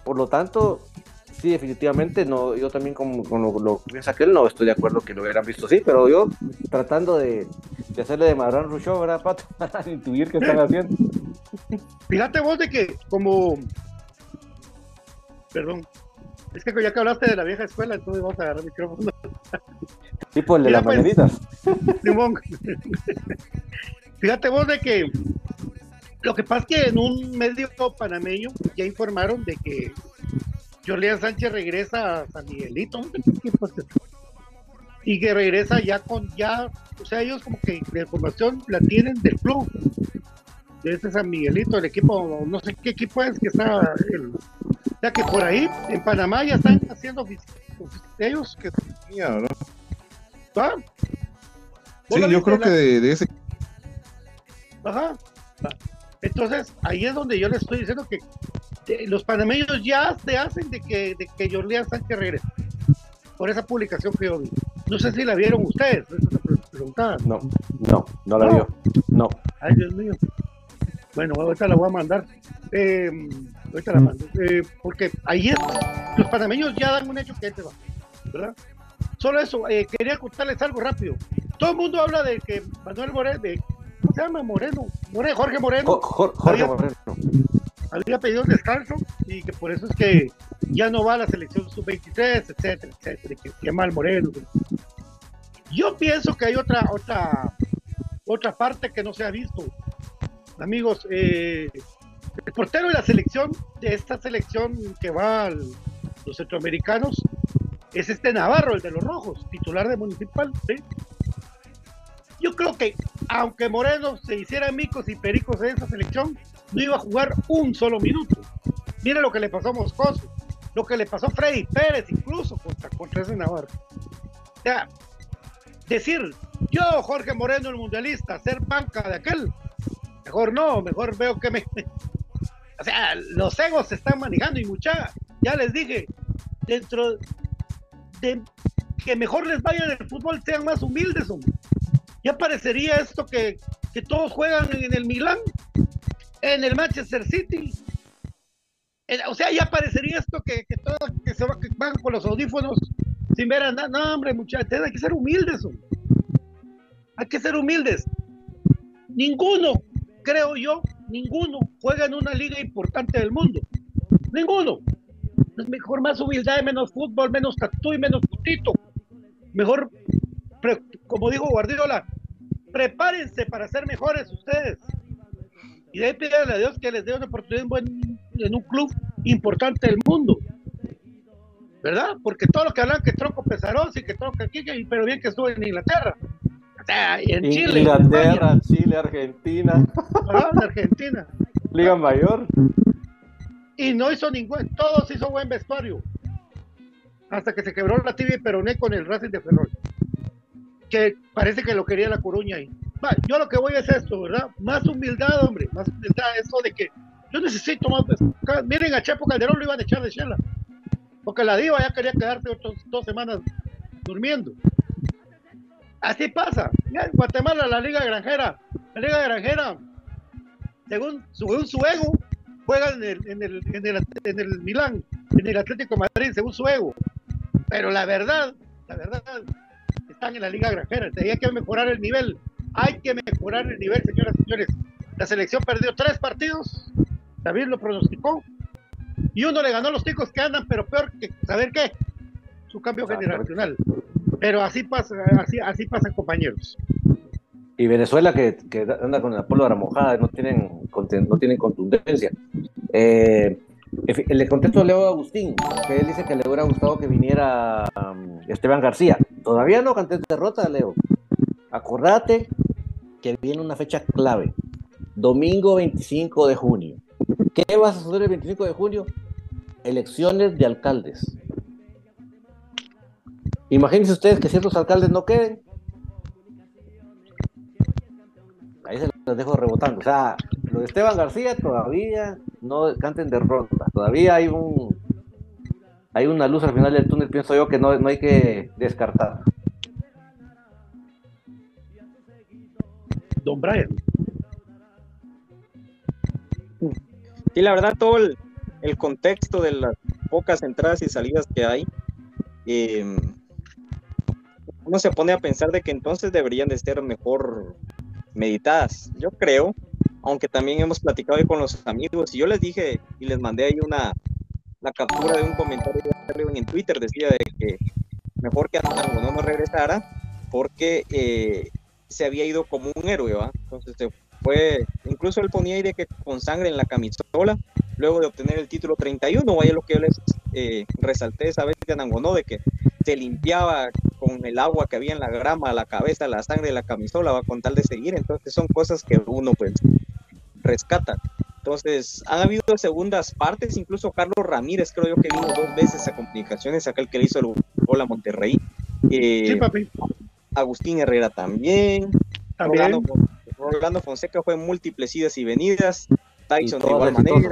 Por lo tanto, sí, definitivamente, no, yo también con, lo, que piensa que él no estoy de acuerdo que lo hubieran visto así, pero yo tratando de, hacerle de Madrán Rucho, ¿verdad, Pato? Para intuir qué están haciendo. Fíjate vos de que como... Perdón. Es que ya que hablaste de la vieja escuela, entonces vamos a agarrar el micrófono. Tipo el de las pues, Fíjate vos de que lo que pasa es que en un medio panameño ya informaron de que Julián Sánchez regresa a San Miguelito y que regresa ya con ya, o sea, ellos como que la información la tienen del club de ese San Miguelito, el equipo, no sé qué equipo es que está, el, ya que por ahí en Panamá ya están haciendo ellos que ¿no? ¿Ah? Sí, yo creo que de, de ese Ajá. Entonces, ahí es donde yo les estoy diciendo que los panameños ya se hacen de que, de que Jorleán Sánchez regrese. Por esa publicación que yo vi. No sé si la vieron ustedes, No, no, no la vio. No. Ay, Dios mío. Bueno, ahorita la voy a mandar. Eh, ahorita la mando. Eh, porque ahí es, los panameños ya dan un hecho que se va, ¿verdad? solo eso, eh, quería contarles algo rápido. Todo el mundo habla de que Manuel Moreno, de, ¿cómo se llama? Moreno, Moreno Jorge Moreno. Jorge, había, Moreno. Había pedido un descanso y que por eso es que ya no va a la selección sub-23, etcétera, etcétera, que, que mal Moreno. Yo pienso que hay otra, otra, otra parte que no se ha visto. Amigos, eh, el portero de la selección, de esta selección que va a los centroamericanos, es este Navarro, el de los rojos, titular de Municipal. ¿sí? Yo creo que aunque Moreno se hiciera micos y pericos en esa selección, no iba a jugar un solo minuto. Mira lo que le pasó a Moscoso, lo que le pasó a Freddy Pérez incluso contra, contra ese Navarro. O sea, decir, yo Jorge Moreno el mundialista, ser banca de aquel, mejor no, mejor veo que me... O sea, los egos se están manejando y mucha, ya les dije, dentro de que mejor les vaya en el fútbol, sean más humildes, hombre. Ya parecería esto que, que todos juegan en el Milán, en el Manchester City. En, o sea, ya parecería esto que, que todos que se que van con los audífonos sin ver a nada. No, hombre, muchachos, hay que ser humildes, hombre. Hay que ser humildes. Ninguno, creo yo, ninguno juega en una liga importante del mundo. Ninguno. Es mejor más humildad, menos fútbol, menos tatú y menos putito. Mejor, pre, como digo Guardiola, prepárense para ser mejores ustedes. Y de ahí pídanle a Dios que les dé una oportunidad en, en un club importante del mundo. ¿Verdad? Porque todos los que hablan que Tronco Pesaroso y que Tronco aquí, pero bien que estuvo en Inglaterra. En In- Chile. Inglaterra, en Chile, Argentina. En Argentina. Liga Mayor. Y no hizo ningún, todos hizo buen vestuario. Hasta que se quebró la tibia y peroné con el Racing de Ferrol. Que parece que lo quería la Coruña ahí. Va, yo lo que voy es esto, ¿verdad? Más humildad, hombre, más humildad, eso de que yo necesito más. Miren, a Chepo Calderón lo iban a echar de chela. Porque la diva ya quería quedarse otras dos semanas durmiendo. Así pasa. Ya en Guatemala, la Liga Granjera, la Liga Granjera, según, según su ego, juega en el, en, el, en, el, en el Milán, en el Atlético de Madrid, según su ego. Pero la verdad, la verdad, están en la Liga Granjera. Hay que mejorar el nivel. Hay que mejorar el nivel, señoras y señores. La selección perdió tres partidos. David lo pronosticó. Y uno le ganó a los ticos que andan, pero peor que saber qué. Su cambio generacional. Pero así pasa, así, así pasa, compañeros. Y Venezuela que, anda con la pólvora mojada, no tienen, no tienen contundencia. Eh, le contesto a Leo Agustín, que él dice que le hubiera gustado que viniera um, Esteban García. Todavía no canté derrota, Leo. Acordate que viene una fecha clave. Domingo 25 de junio. ¿Qué vas a hacer el 25 de junio? Elecciones de alcaldes. Imagínense ustedes que ciertos alcaldes no queden. Ahí se los dejo rebotando. O sea, lo de Esteban García todavía no canten derrota. Todavía hay un hay una luz al final del túnel, pienso yo, que no, no hay que descartar. Don Brian. Sí, la verdad, todo el, el contexto de las pocas entradas y salidas que hay, eh, uno se pone a pensar de que entonces deberían de ser mejor meditadas. Yo creo, aunque también hemos platicado con los amigos, y yo les dije y les mandé ahí una la captura de un comentario en Twitter, decía de que mejor que Antango no regresara porque eh, se había ido como un héroe, ¿va? Entonces fue, incluso él ponía ahí de que con sangre en la camisola, luego de obtener el título 31, vaya lo que yo les eh, resalté esa vez de Anangonó, de que se limpiaba con el agua que había en la grama, la cabeza, la sangre de la camisola, va con tal de seguir, entonces son cosas que uno pues rescata. Entonces, han habido segundas partes, incluso Carlos Ramírez, creo yo que vino dos veces a comunicaciones, aquel que le hizo el gol a Monterrey. Eh, Sí, papi. Agustín Herrera también. También. Rolando, Rolando Fonseca fue en múltiples idas y venidas. Tyson Y de igual manera.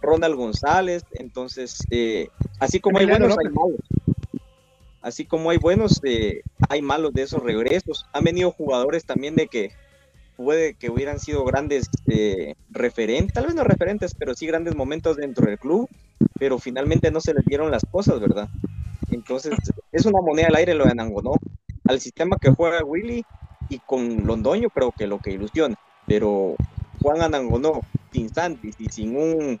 Ronald González. Entonces, eh, así como hay buenos, hay malos. Así como hay buenos, eh, hay malos de esos regresos. Han venido jugadores también de que puede que hubieran sido grandes eh, referentes, tal vez no referentes, pero sí grandes momentos dentro del club, pero finalmente no se les dieron las cosas, ¿verdad? Entonces, es una moneda al aire lo de Anangonó. Al sistema que juega Willy y con Londoño creo que lo que ilusiona, pero Juan Anangonó sin Santis y sin un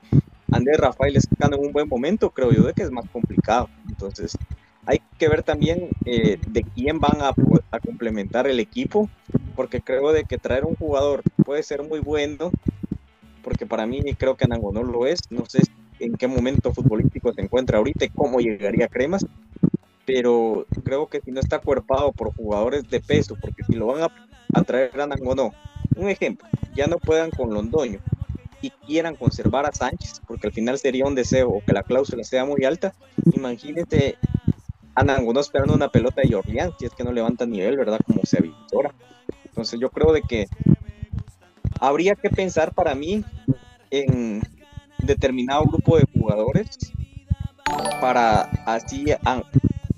Andrés Rafael Escano en un buen momento, creo yo de que es más complicado. Entonces, hay que ver también eh, de quién van a, a, complementar el equipo, porque creo de que traer un jugador puede ser muy bueno, porque para mí creo que Anangonó lo es, no sé en qué momento futbolístico se encuentra ahorita y cómo llegaría a Cremas, pero creo que si no está cuerpado por jugadores de peso, porque si lo van a, a traer a Nangonó, un ejemplo, ya no puedan con Londoño y quieran conservar a Sánchez, porque al final sería un deseo o que la cláusula sea muy alta, imagínate a Nangonó esperando una pelota de Jorlián, si es que no levanta nivel, ¿verdad? Como se avisora. Entonces yo creo de que habría que pensar para mí en determinado grupo de jugadores para así,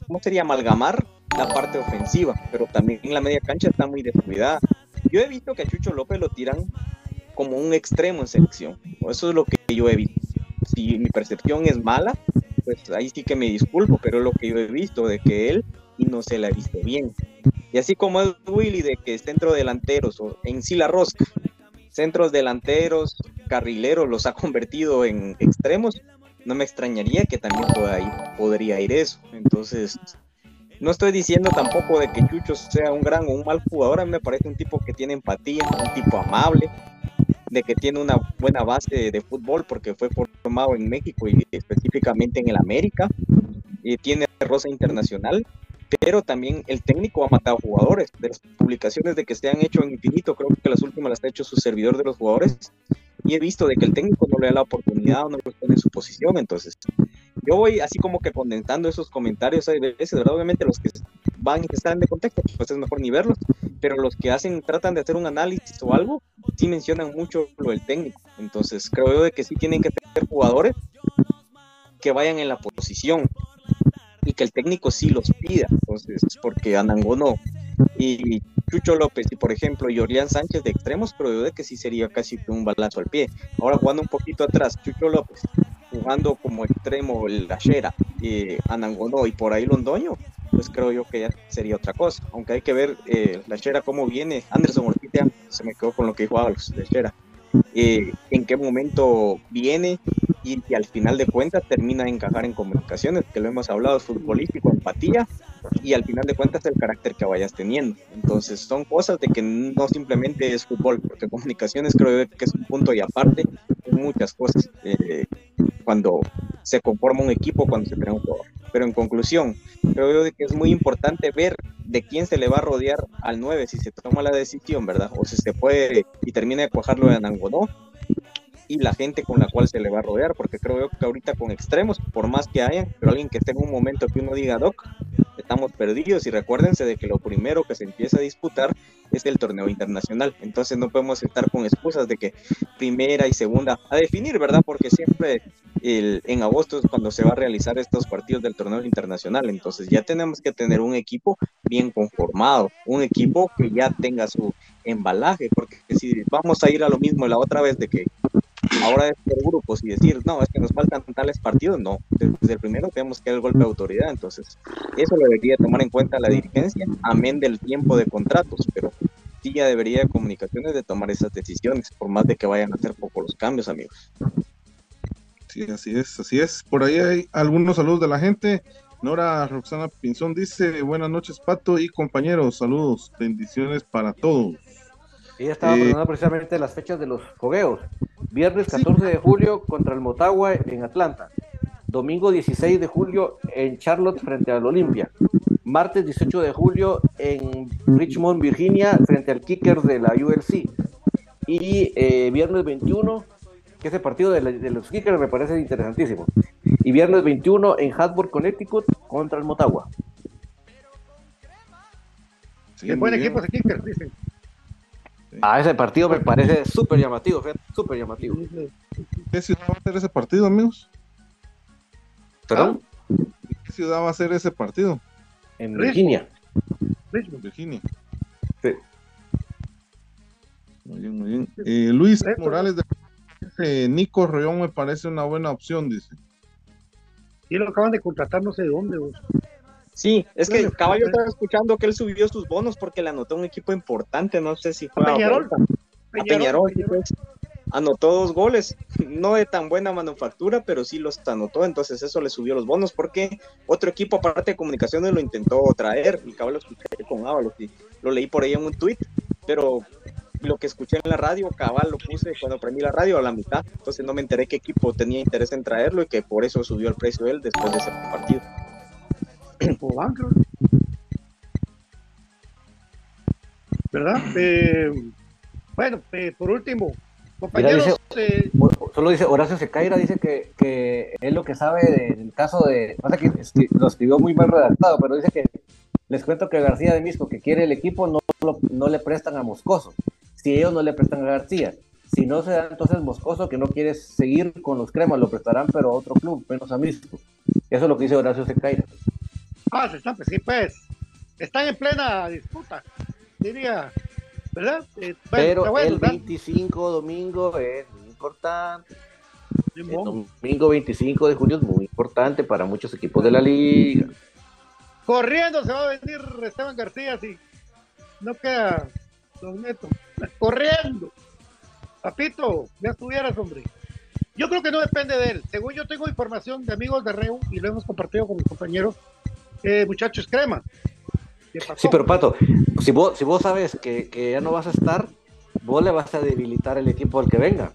¿cómo sería? Amalgamar la parte ofensiva, pero también en la media cancha está muy descuidada. Yo he visto que a Chucho López lo tiran como un extremo en selección, eso es lo que yo he visto. Si mi percepción es mala, pues ahí sí que me disculpo, pero es lo que yo he visto de que él no se la ha visto bien. Y así como es Willy de que centro delanteros o en sí la rosca, centros delanteros, carrileros los ha convertido en extremos, no me extrañaría que también pueda ir, podría ir eso. Entonces, no estoy diciendo tampoco de que Chucho sea un gran o un mal jugador, a mí me parece un tipo que tiene empatía, un tipo amable, de que tiene una buena base de, fútbol porque fue formado en México y específicamente en el América, y tiene rosa internacional, pero también el técnico ha matado jugadores. De las publicaciones de que se han hecho en infinito, creo que las últimas las ha hecho su servidor de los jugadores, y he visto de que el técnico no le da la oportunidad o no lo pone en su posición, entonces yo voy así como que condensando esos comentarios a veces, ¿verdad? Obviamente los que van y que están de contexto, pues es mejor ni verlos, pero los que hacen, tratan de hacer un análisis o algo, sí mencionan mucho lo del técnico, entonces creo yo de que sí tienen que tener jugadores que vayan en la posición y que el técnico sí los pida, entonces, porque Anangono y Chucho López y por ejemplo Yorian Sánchez de extremos, pero yo de que sí sería casi un balazo al pie. Ahora jugando un poquito atrás, Chucho López jugando como extremo el Gachera, y Anangonó y por ahí Londoño, pues creo yo que ya sería otra cosa. Aunque hay que ver eh, Gachera cómo viene. Anderson Ortiz se me quedó con lo que dijo Ábalos, Gachera. Eh, en qué momento viene y, y, al final de cuentas termina de encajar en comunicaciones, que lo hemos hablado, futbolístico, empatía y al final de cuentas el carácter que vayas teniendo. Entonces son cosas de que no simplemente es fútbol, porque comunicaciones creo que es un punto y aparte en muchas cosas eh, cuando se conforma un equipo, cuando se crea un jugador. Pero en conclusión, creo que es muy importante ver de quién se le va a rodear al 9 si se toma la decisión, ¿verdad? O si se puede y termina de cuajarlo de Anangonó y la gente con la cual se le va a rodear, porque creo yo que ahorita con extremos, por más que hayan, pero alguien que esté en un momento que uno diga, Doc, estamos perdidos y recuérdense de que lo primero que se empieza a disputar es el torneo internacional, entonces no podemos estar con excusas de que primera y segunda, a definir, ¿verdad? Porque siempre el, en agosto es cuando se va a realizar estos partidos del torneo internacional, entonces ya tenemos que tener un equipo bien conformado, un equipo que ya tenga su embalaje, porque si vamos a ir a lo mismo la otra vez de que ahora es por grupos y decir, no, es que nos faltan tales partidos, no, desde el primero tenemos que dar el golpe de autoridad, entonces eso debería tomar en cuenta la dirigencia, amén del tiempo de contratos, pero sí ya debería de comunicaciones de tomar esas decisiones, por más de que vayan a hacer poco los cambios, amigos. Sí, así es, así es. Por ahí hay algunos saludos de la gente. Nora Roxana Pinzón dice, buenas noches Pato y compañeros, saludos, bendiciones para todos. Ella estaba eh, precisamente las fechas de los fogueos. Viernes 14 de julio contra el Motagua en Atlanta. Domingo 16 de julio en Charlotte frente al Olimpia. Martes 18 de julio en Richmond, Virginia, frente al Kicker de la ULC. Y eh, viernes 21, que ese partido de, de, los Kickers me parece interesantísimo. Y viernes 21 en Hartford, Connecticut, contra el Motagua. Sí, buen equipo ese Kickers, dicen. A ese partido me parece súper llamativo, súper llamativo. ¿Qué ciudad va a ser ese partido, amigos? ¿Perdón? ¿Qué ciudad va a ser ese partido? En Virginia. Richmond, Virginia. Sí. Muy bien, muy bien. Eh, Luis Morales de eh, Nico Reón me parece una buena opción, dice. Y lo acaban de contratar no sé de dónde. Vos. Sí, es que caballo estaba escuchando que él subió sus bonos porque le anotó un equipo importante, no sé si fue a Peñarol. A Peñarol, pues. anotó dos goles, no de tan buena manufactura, pero sí los anotó, entonces eso le subió los bonos porque otro equipo aparte de comunicaciones lo intentó traer, el caballo lo escuché con Ábalos y lo leí por ahí en un tweet, pero lo que escuché en la radio, cabal lo puse cuando prendí la radio a la mitad, entonces no me enteré qué equipo tenía interés en traerlo y que por eso subió el precio de él después de ese partido. ¿Verdad? Eh, bueno, eh, por último, compañeros. Eh, solo dice Horacio Secaira, dice que, que él lo que sabe del caso de. Pasa que lo escribió muy mal redactado, pero dice que les cuento que García de Misco, que quiere el equipo, no, no le prestan a Moscoso. Si ellos no le prestan a García. Si no se da entonces Moscoso, que no quiere seguir con los cremas, lo prestarán, pero a otro club, menos a Misco. Eso es lo que dice Horacio Secaira. Ah, se están, pues sí, pues. Están en plena disputa, diría, ¿verdad? Eh, Pero el 25 domingo es muy importante. El domingo 25 de junio es muy importante para muchos equipos de la liga. Corriendo se va a venir Esteban García si no queda Don Neto. Corriendo. Papito, ya estuvieras, hombre. Yo creo que no depende de él. Según yo tengo información de amigos de Reu y lo hemos compartido con mis compañeros, eh, muchachos crema. Sí, pero Pato, si vos, si vos sabes que, ya no vas a estar, vos le vas a debilitar el equipo al que venga.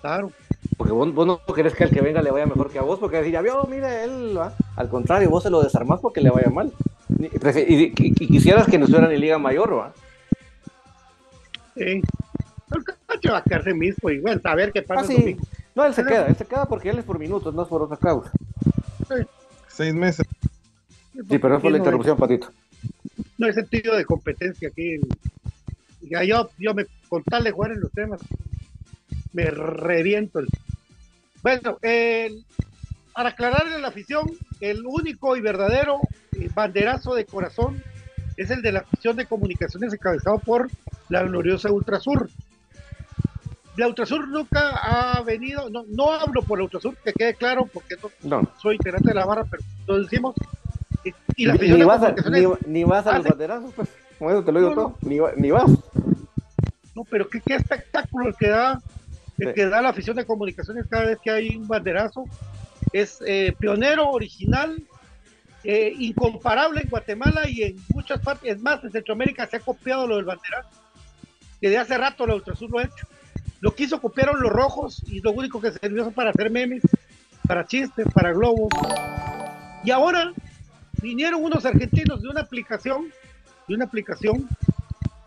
Claro. Porque vos, no querés que al que venga le vaya mejor que a vos, porque decir, ya vio, mire, él, ¿va? al contrario, vos se lo desarmás porque le vaya mal. Y, quisieras que no estuviera en Liga Mayor, ¿va? Sí. El cacho va a quedarse mismo y bueno, a ver qué pasa. Ah, no, él se queda, él se queda porque él es por minutos, no es por otra causa. Seis meses. Sí, pero por la interrupción, Patito. No hay sentido de competencia aquí. Ya yo, yo me con tal de jugar en los temas, me reviento. El... Bueno, para aclararle a la afición, el único y verdadero eh, banderazo de corazón es el de la afición de comunicaciones encabezado por la gloriosa Ultrasur. La Ultrasur nunca ha venido, no, no hablo por la Ultrasur, que quede claro, porque no, soy integrante de la barra, pero lo decimos. Y, la ni, vas a, ni, vas a los banderazos, pues, como eso te lo digo todo, ni, ni, vas. No, pero qué, qué espectáculo el que da, el que da la afición de comunicaciones cada vez que hay un banderazo. Es eh, pionero, original, eh, incomparable en Guatemala y en muchas partes, es más, en Centroamérica se ha copiado lo del banderazo, que de hace rato la Ultrasur lo ha hecho. Lo que hizo copiaron los rojos y lo único que sirvió para hacer memes, para chistes, para globos. Y ahora vinieron unos argentinos de una aplicación, de una aplicación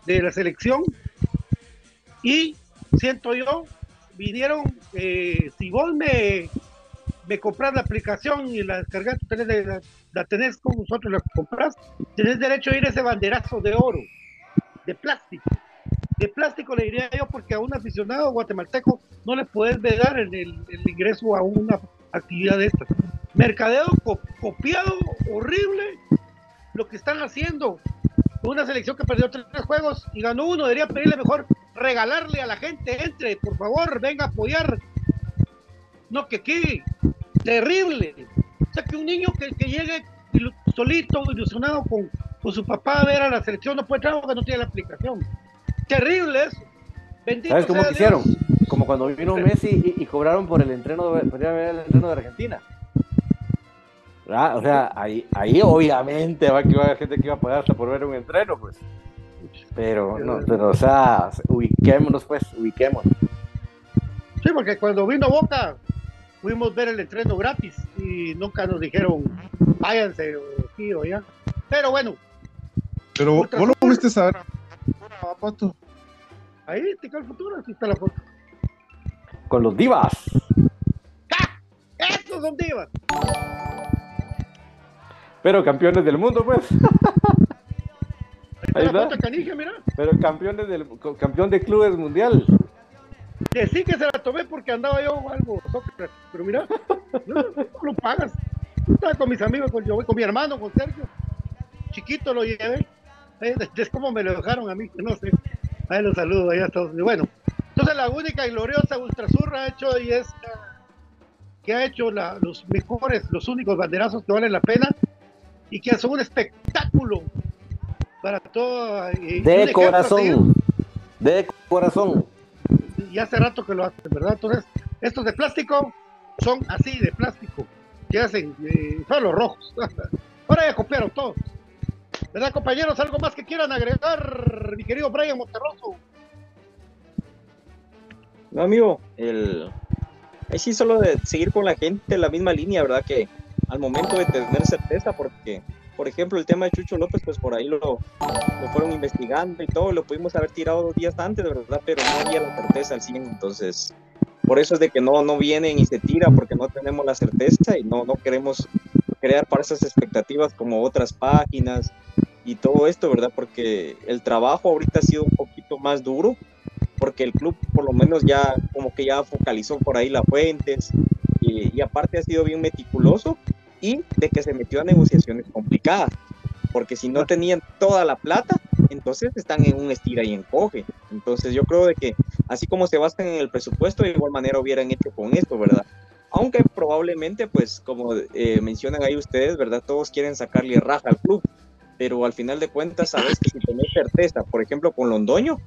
de la selección y siento yo, vinieron, eh, si vos me, me compras la aplicación y la descargas, la, la, tenés con nosotros, la compras, tenés derecho a ir a ese banderazo de oro, de plástico de plástico, le diría yo, porque a un aficionado guatemalteco no le puedes vedar el, ingreso a una actividad de esta. Mercadeo copiado, horrible, lo que están haciendo. Una selección que perdió tres, juegos y ganó uno, debería pedirle mejor regalarle a la gente, entre, por favor, venga a apoyar. No, que aquí, terrible. O sea, que un niño que, llegue solito, ilusionado con, su papá a ver a la selección, no puede entrar porque no tiene la aplicación. Terrible eso. ¿Sabes cómo hicieron? Como cuando vino Messi y, cobraron por el entreno de, el entreno de Argentina. O sea, ahí, ahí obviamente va que iba a haber gente que iba a pagar hasta por ver un entreno, pues. Pero, no, pero, o sea, ubiquémonos, pues, ubiquémonos. Sí, porque cuando vino Boca, pudimos ver el entreno gratis y nunca nos dijeron, váyanse aquí o allá. Pero bueno. Pero vos lo pudiste saber foto. Ahí, está el futuro, así está la foto. Con los divas. ¡Ah! ¡Estos son divas! Pero campeones del mundo, pues. Ahí está. Canija, mira. Pero campeones del campeón de clubes mundial. sí que se la tomé porque andaba yo algo, pero mira, no, lo pagas. Estaba con mis amigos, con, yo, con mi hermano, con Sergio. Chiquito lo llevé. Es como me lo dejaron a mí, no sé. Ahí los saludo, allá todos. Bueno, entonces la única y gloriosa Ultrasur ha hecho y es que ha hecho los mejores, los únicos banderazos que valen la pena y que son un espectáculo para todo. De corazón, de corazón. Y hace rato que lo hacen, ¿verdad? Entonces, estos de plástico son así, de plástico, que hacen eh, son los rojos. Ahora ya copiaron todos. ¿Verdad, compañeros? ¿Algo más que quieran agregar, mi querido Brian Monterroso? No, amigo, el... ahí sí solo de seguir con la gente la misma línea, ¿verdad? Que al momento de tener certeza, porque, por ejemplo, el tema de Chucho López, pues por ahí lo, lo fueron investigando y todo, lo pudimos haber tirado dos días antes, ¿verdad? Pero no había la certeza al 100, entonces, por eso es de que no, no vienen y se tira, porque no tenemos la certeza y no, no queremos crear para esas expectativas como otras páginas y todo esto, ¿verdad? Porque el trabajo ahorita ha sido un poquito más duro, porque el club por lo menos ya como que ya focalizó por ahí las fuentes y, y aparte ha sido bien meticuloso y de que se metió a negociaciones complicadas, porque si no tenían toda la plata, entonces están en un estira y encoge. Entonces yo creo de que así como se basan en el presupuesto, de igual manera hubieran hecho con esto, ¿verdad? Aunque probablemente, pues como eh, mencionan ahí ustedes, ¿verdad? Todos quieren sacarle raja al club, pero al final de cuentas sabes que si tenés certeza, por ejemplo, con Londoño,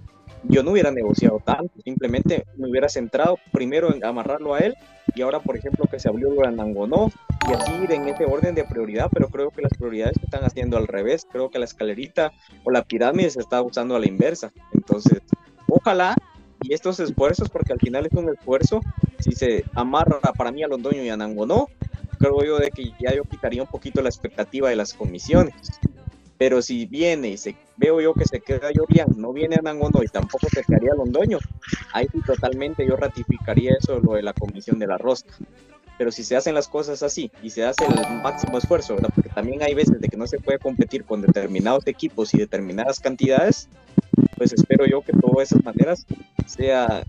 yo no hubiera negociado tanto, simplemente me hubiera centrado primero en amarrarlo a él y ahora, por ejemplo, que se abrió Nangonó y así ir en ese orden de prioridad, pero creo que las prioridades se están haciendo al revés, creo que la escalerita o la pirámide se está usando a la inversa, entonces, ojalá y estos esfuerzos, porque al final es un esfuerzo, si se amarra para mí a Londoño y a Nangonó, creo yo de que ya yo quitaría un poquito la expectativa de las comisiones. Pero si viene y se, veo yo que se queda Yorian, no viene a Nangono y tampoco se quedaría Londoño, ahí sí totalmente yo ratificaría eso, lo de la comisión de la rosca. Pero si se hacen las cosas así y se hace el máximo esfuerzo, ¿verdad? porque también hay veces de que no se puede competir con determinados equipos y determinadas cantidades, pues espero yo que todas esas maneras sea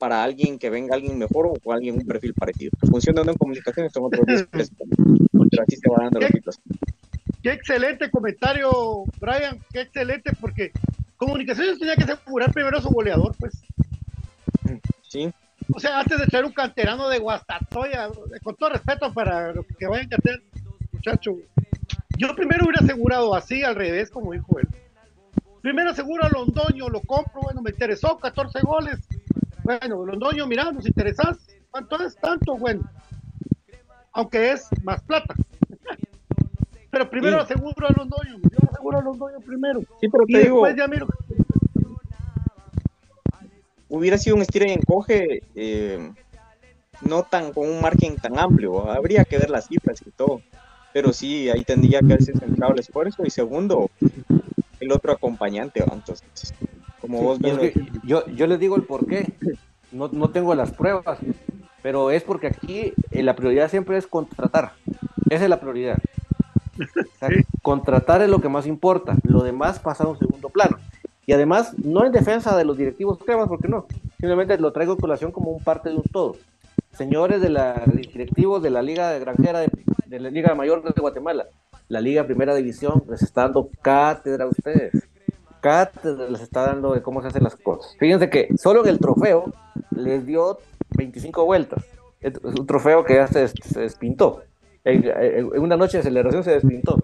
para alguien que venga alguien mejor o alguien un perfil parecido. Funcionando en comunicaciones son otros 10 pero así se va dando la situación. Qué excelente comentario, Brian, qué excelente, porque Comunicaciones tenía que asegurar primero su goleador, pues. Sí. O sea, antes de traer un canterano de Guastatoya, con todo respeto para los que vayan a hacer, muchacho, yo primero hubiera asegurado así, al revés, como dijo él. Primero aseguro a Londoño, lo compro, bueno, me interesó, 14 goles. Bueno, Londoño, mira, nos interesas. ¿Cuánto es? Tanto, bueno. Aunque es más plata. Pero primero aseguro a Londoño. Yo aseguro a Londoño primero. Sí, pero te y digo, después ya miro. Hubiera sido un estira y encoge eh, no tan con un margen tan amplio. Habría que ver las cifras y todo. Pero sí, ahí tendría que haberse centrado el esfuerzo. Y segundo, el otro acompañante. Entonces, como vos yo, yo les digo el por qué. No, no tengo las pruebas, pero es porque aquí eh, la prioridad siempre es contratar. Esa es la prioridad. Contratar es lo que más importa, lo demás pasa a un segundo plano. Y además, no en defensa de los directivos cremas, porque no, simplemente lo traigo a colación como un parte de un todo. Señores de la directivos de la Liga de Granjera de, la Liga Mayor de Guatemala, la Liga Primera División les está dando cátedra a ustedes. Cátedra les está dando de cómo se hacen las cosas. Fíjense que solo en el trofeo les dio 25 vueltas. Es un trofeo que ya se despintó en, una noche de celebración se despintó.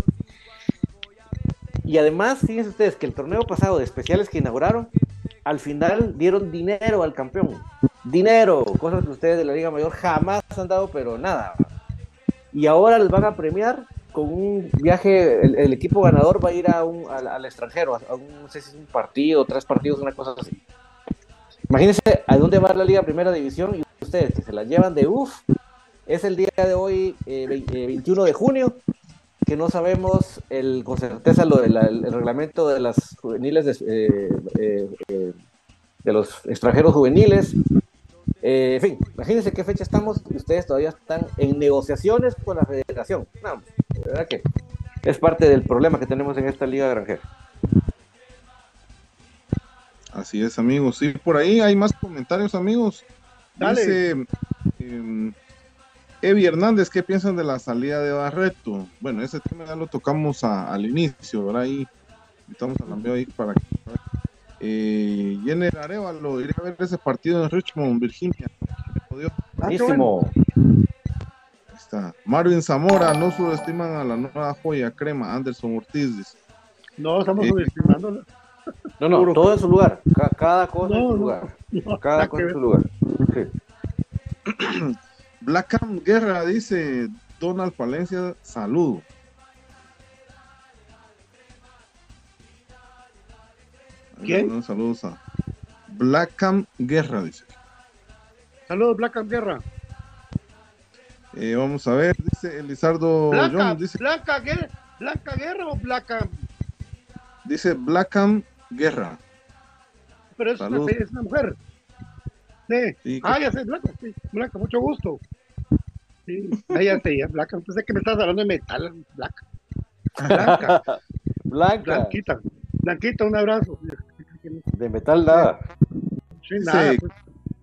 Y además, fíjense ustedes que el torneo pasado de especiales que inauguraron, al final dieron dinero al campeón. Dinero, cosas que ustedes de la Liga Mayor jamás han dado, pero nada. Y ahora les van a premiar con un viaje, el, equipo ganador va a ir a un, al, extranjero, a, un, no sé si es un partido, tres partidos, una cosa así. Imagínense a dónde va la Liga Primera División y ustedes que se la llevan de uff es el día de hoy, 21 eh, de junio, que no sabemos el, con certeza lo del el reglamento de las juveniles, de, eh, eh, de los extranjeros juveniles. En fin, imagínense qué fecha estamos y ustedes todavía están en negociaciones con la federación. No, de verdad que es parte del problema que tenemos en esta liga granjera. Así es, amigos. Sí, por ahí hay más comentarios, amigos. Dice, em, Evi Hernández, ¿qué piensan de la salida de Barreto? Bueno, ese tema ya lo tocamos al inicio, ¿verdad? Ahí estamos hablando ahí para que. Eh, Jenner Arevalo, iré a ver ese partido en Richmond, Virginia. Buenísimo. está. Marvin Zamora, no subestiman a la nueva joya crema, Anderson Ortiz. Dice. No, estamos Eh, subestimándola. No, no, todo en su lugar. Ca- cada cosa en No, su no, lugar. no, Cada cosa en su lugar. Sí. Blackham Guerra dice Donald Palencia, saludo. ¿Quién? mandan Saludos a Blackham Guerra, dice. Saludos, Blanca Guerra. Eh, vamos a ver, dice Elizardo Blanca, John, dice, Blanca Guerra, Blanca Guerra o Blanca, dice Blackham Guerra. pero es una, es una mujer. Sí. Sí, Ah, ya sé, Blanca, sí, Blanca, mucho gusto. Sí, ah, ya sé, ya, Blanca, pensé que me estás hablando de metal, Blanca. Blanca, Blanca. Blanquita, Blanquita, un abrazo. De metal nada. Sí, nada, pues.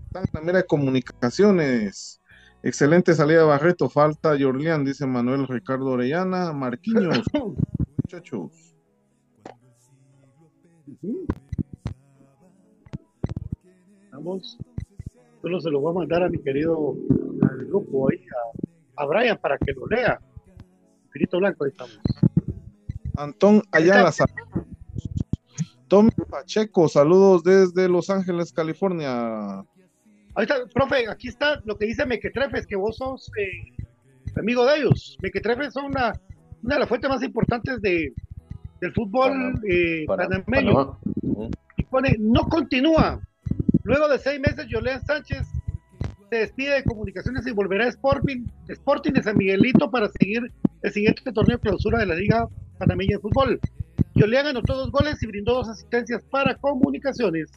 Están en la mera de comunicaciones. Excelente salida de Barreto, falta Yorlian, dice Manuel Ricardo Orellana, Marquinhos, muchachos. Vamos. Solo se lo voy a mandar a mi querido al grupo ahí, a, a Brian para que lo lea. Infinito Blanco, ahí estamos. Antón Ayala, saludos. Tommy Pacheco, saludos desde Los Ángeles, California. Ahí está, profe, aquí está lo que dice Mequetrefes, que vos sos eh, amigo de ellos. Mequetrefes son una, una de las fuentes más importantes de, del fútbol eh, Para- panameño. Y pone no continúa. Luego de seis meses, Julián Sánchez se despide de comunicaciones y volverá a Sporting, Sporting de San Miguelito para seguir el siguiente torneo de clausura de la Liga Panameña de Fútbol. Julián anotó dos goles y brindó dos asistencias para comunicaciones.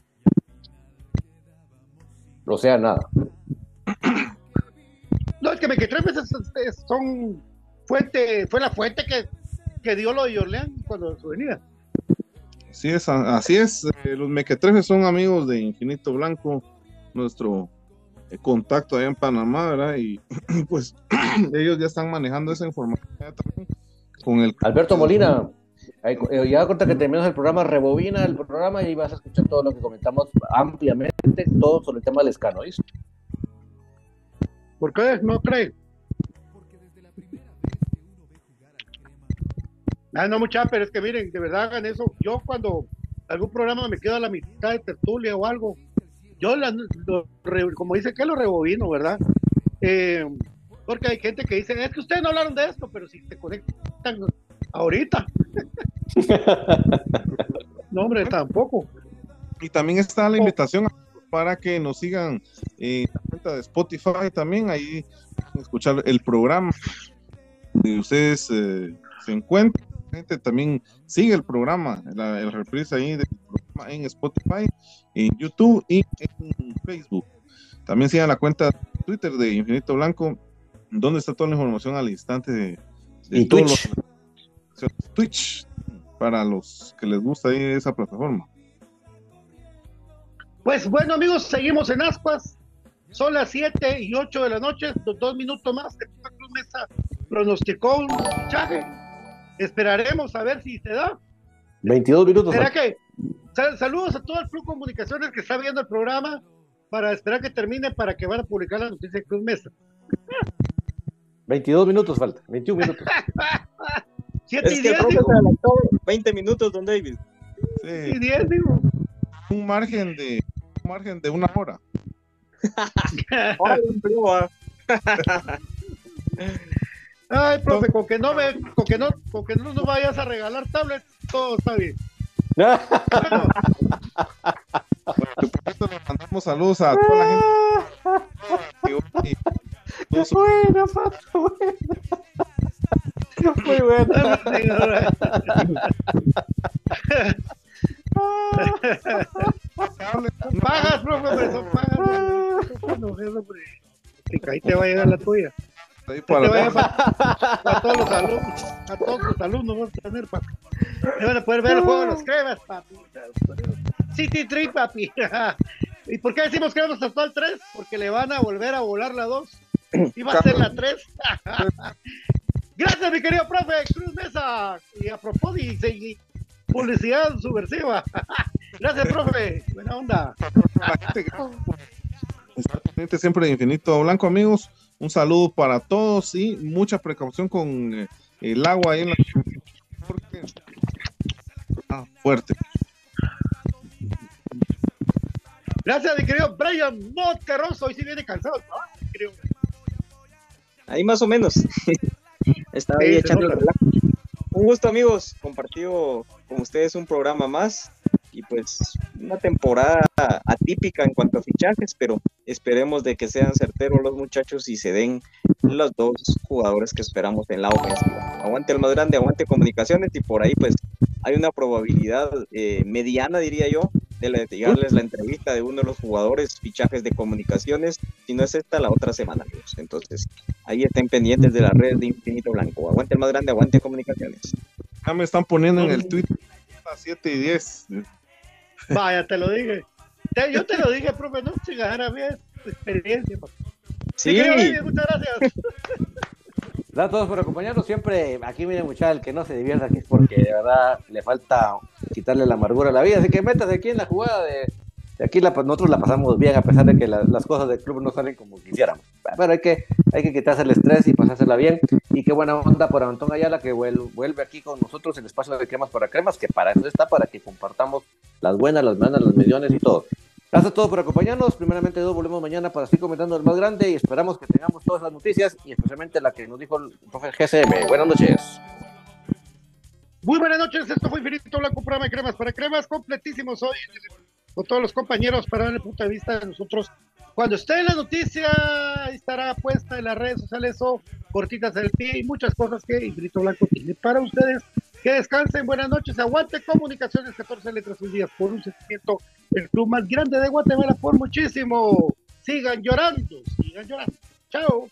O sea, nada. No, es que Mequetrefes es- es- es- son fuente, fue la fuente que, que dio lo de Jorleán cuando su venida. Así es, así es. eh, los mequetrefes son amigos de Infinito Blanco, nuestro eh, contacto allá en Panamá, ¿verdad? Y pues ellos ya están manejando esa información también con el Alberto Molina, eh, ya cuenta que terminamos el programa, rebobina el programa y vas a escuchar todo lo que comentamos ampliamente, todo sobre el tema del escano, ¿viste? ¿Por qué no cree? Ah, no, mucha, pero es que miren, de verdad hagan eso. Yo cuando algún programa me quedo a la mitad de tertulia o algo, yo la- lo como dice que lo rebobino, ¿verdad? Eh, porque hay gente que dice, es que ustedes no hablaron de esto, pero si se conectan ahorita. no, hombre, tampoco. Y también está la invitación para que nos sigan en la cuenta de Spotify también, ahí pueden escuchar el programa donde ustedes eh, se encuentran. Gente también sigue el programa, la, el reprise ahí del programa en Spotify, en YouTube y en Facebook. También sigan la cuenta de Twitter de Infinito Blanco, donde está toda la información al instante de, de Y todos Twitch. los- Twitch para los que les gusta esa plataforma. Pues bueno, amigos, seguimos en Ascuas. Son las 7 y 8 de la noche, dos, dos minutos más. El Club Mesa pronosticó un fichaje. Esperaremos a ver si se da. 22 minutos. ¿Será que? sal- saludos a todo el Club Comunicaciones que está viendo el programa para esperar que termine para que van a publicar la noticia de Cruz Mesa. 22 minutos falta, 21 minutos. 7 y Es que el 10, profe digo. adelantó 20 minutos, don David. Sí. Y 10, digo. un margen de un margen de una hora. Ay, profe, con que no me, con que no, con que no nos vayas a regalar tablets, todo está bien. Bueno, Por supuesto, le mandamos saludos a toda la gente. que hoy- todos son- buena, Pato, buena. Pagas, profe, son pagas. No. Que ahí te va a llegar la tuya. ahí Te va a para todos los alumnos, a todos los alumnos vas a tener, papi. Te van a poder ver el juego de los cremas, papi. City 3, papi. ¿Y por qué decimos que vamos hasta el 3? Porque le van a volver a volar la 2. Y va a ser la 3. Gracias, mi querido profe Cruz Mesa. Y a propósito, y publicidad subversiva. Gracias, profe. Buena onda. la gente que estar pendiente siempre de Infinito Blanco, amigos. Un saludo para todos y mucha precaución con eh, el agua ahí en la... Porque... Ah, fuerte. Gracias, mi querido Brian Monterroso. Hoy sí viene cansado, ¿no? Ahí más o menos. Estaba ahí echando el Un gusto, amigos. Compartido con ustedes un programa más y pues una temporada atípica en cuanto a fichajes, pero esperemos de que sean certeros los muchachos y se den los dos jugadores que esperamos en la ofensiva. Aguante el más grande, aguante comunicaciones y por ahí pues hay una probabilidad eh, mediana, diría yo, de llegarles la entrevista de uno de los jugadores, fichajes de comunicaciones, si no es esta, la otra semana, amigos. Entonces, ahí estén pendientes de la red de Infinito Blanco. Aguante el más grande, aguante comunicaciones. Ya me están poniendo en el Twitter a 7 y 10. Vaya, te lo dije. yo te lo dije, profe, no se a ver experiencia. Sí. muchas gracias. Gracias a todos por acompañarnos. Siempre aquí, miren, muchachos, el que no se divierta aquí es porque de verdad le falta quitarle la amargura a la vida. Así que métase aquí en la jugada de, aquí la, nosotros la pasamos bien a pesar de que las cosas del club no salen como quisiéramos. Pero hay que, hay que quitarse el estrés y pasársela bien. Y qué buena onda por Antón Ayala que vuelve aquí con nosotros el espacio de cremas para cremas, que para eso está, para que compartamos las buenas, las malas, las millones y todo. Gracias a todos por acompañarnos. Primeramente, todos volvemos mañana para seguir comentando el más grande y esperamos que tengamos todas las noticias y especialmente la que nos dijo el profe GCM. Buenas noches. Muy buenas noches. Esto fue Infinito Blanco, programa de cremas para cremas, completísimos hoy con todos los compañeros para dar el punto de vista de nosotros. Cuando esté en la noticia, estará puesta en las redes sociales o cortitas del pie y muchas cosas que Infinito Blanco tiene para ustedes. Que descansen, buenas noches, aguante comunicaciones, 14 letras un día por un sentimiento, el club más grande de Guatemala por muchísimo. Sigan llorando, sigan llorando. Chao.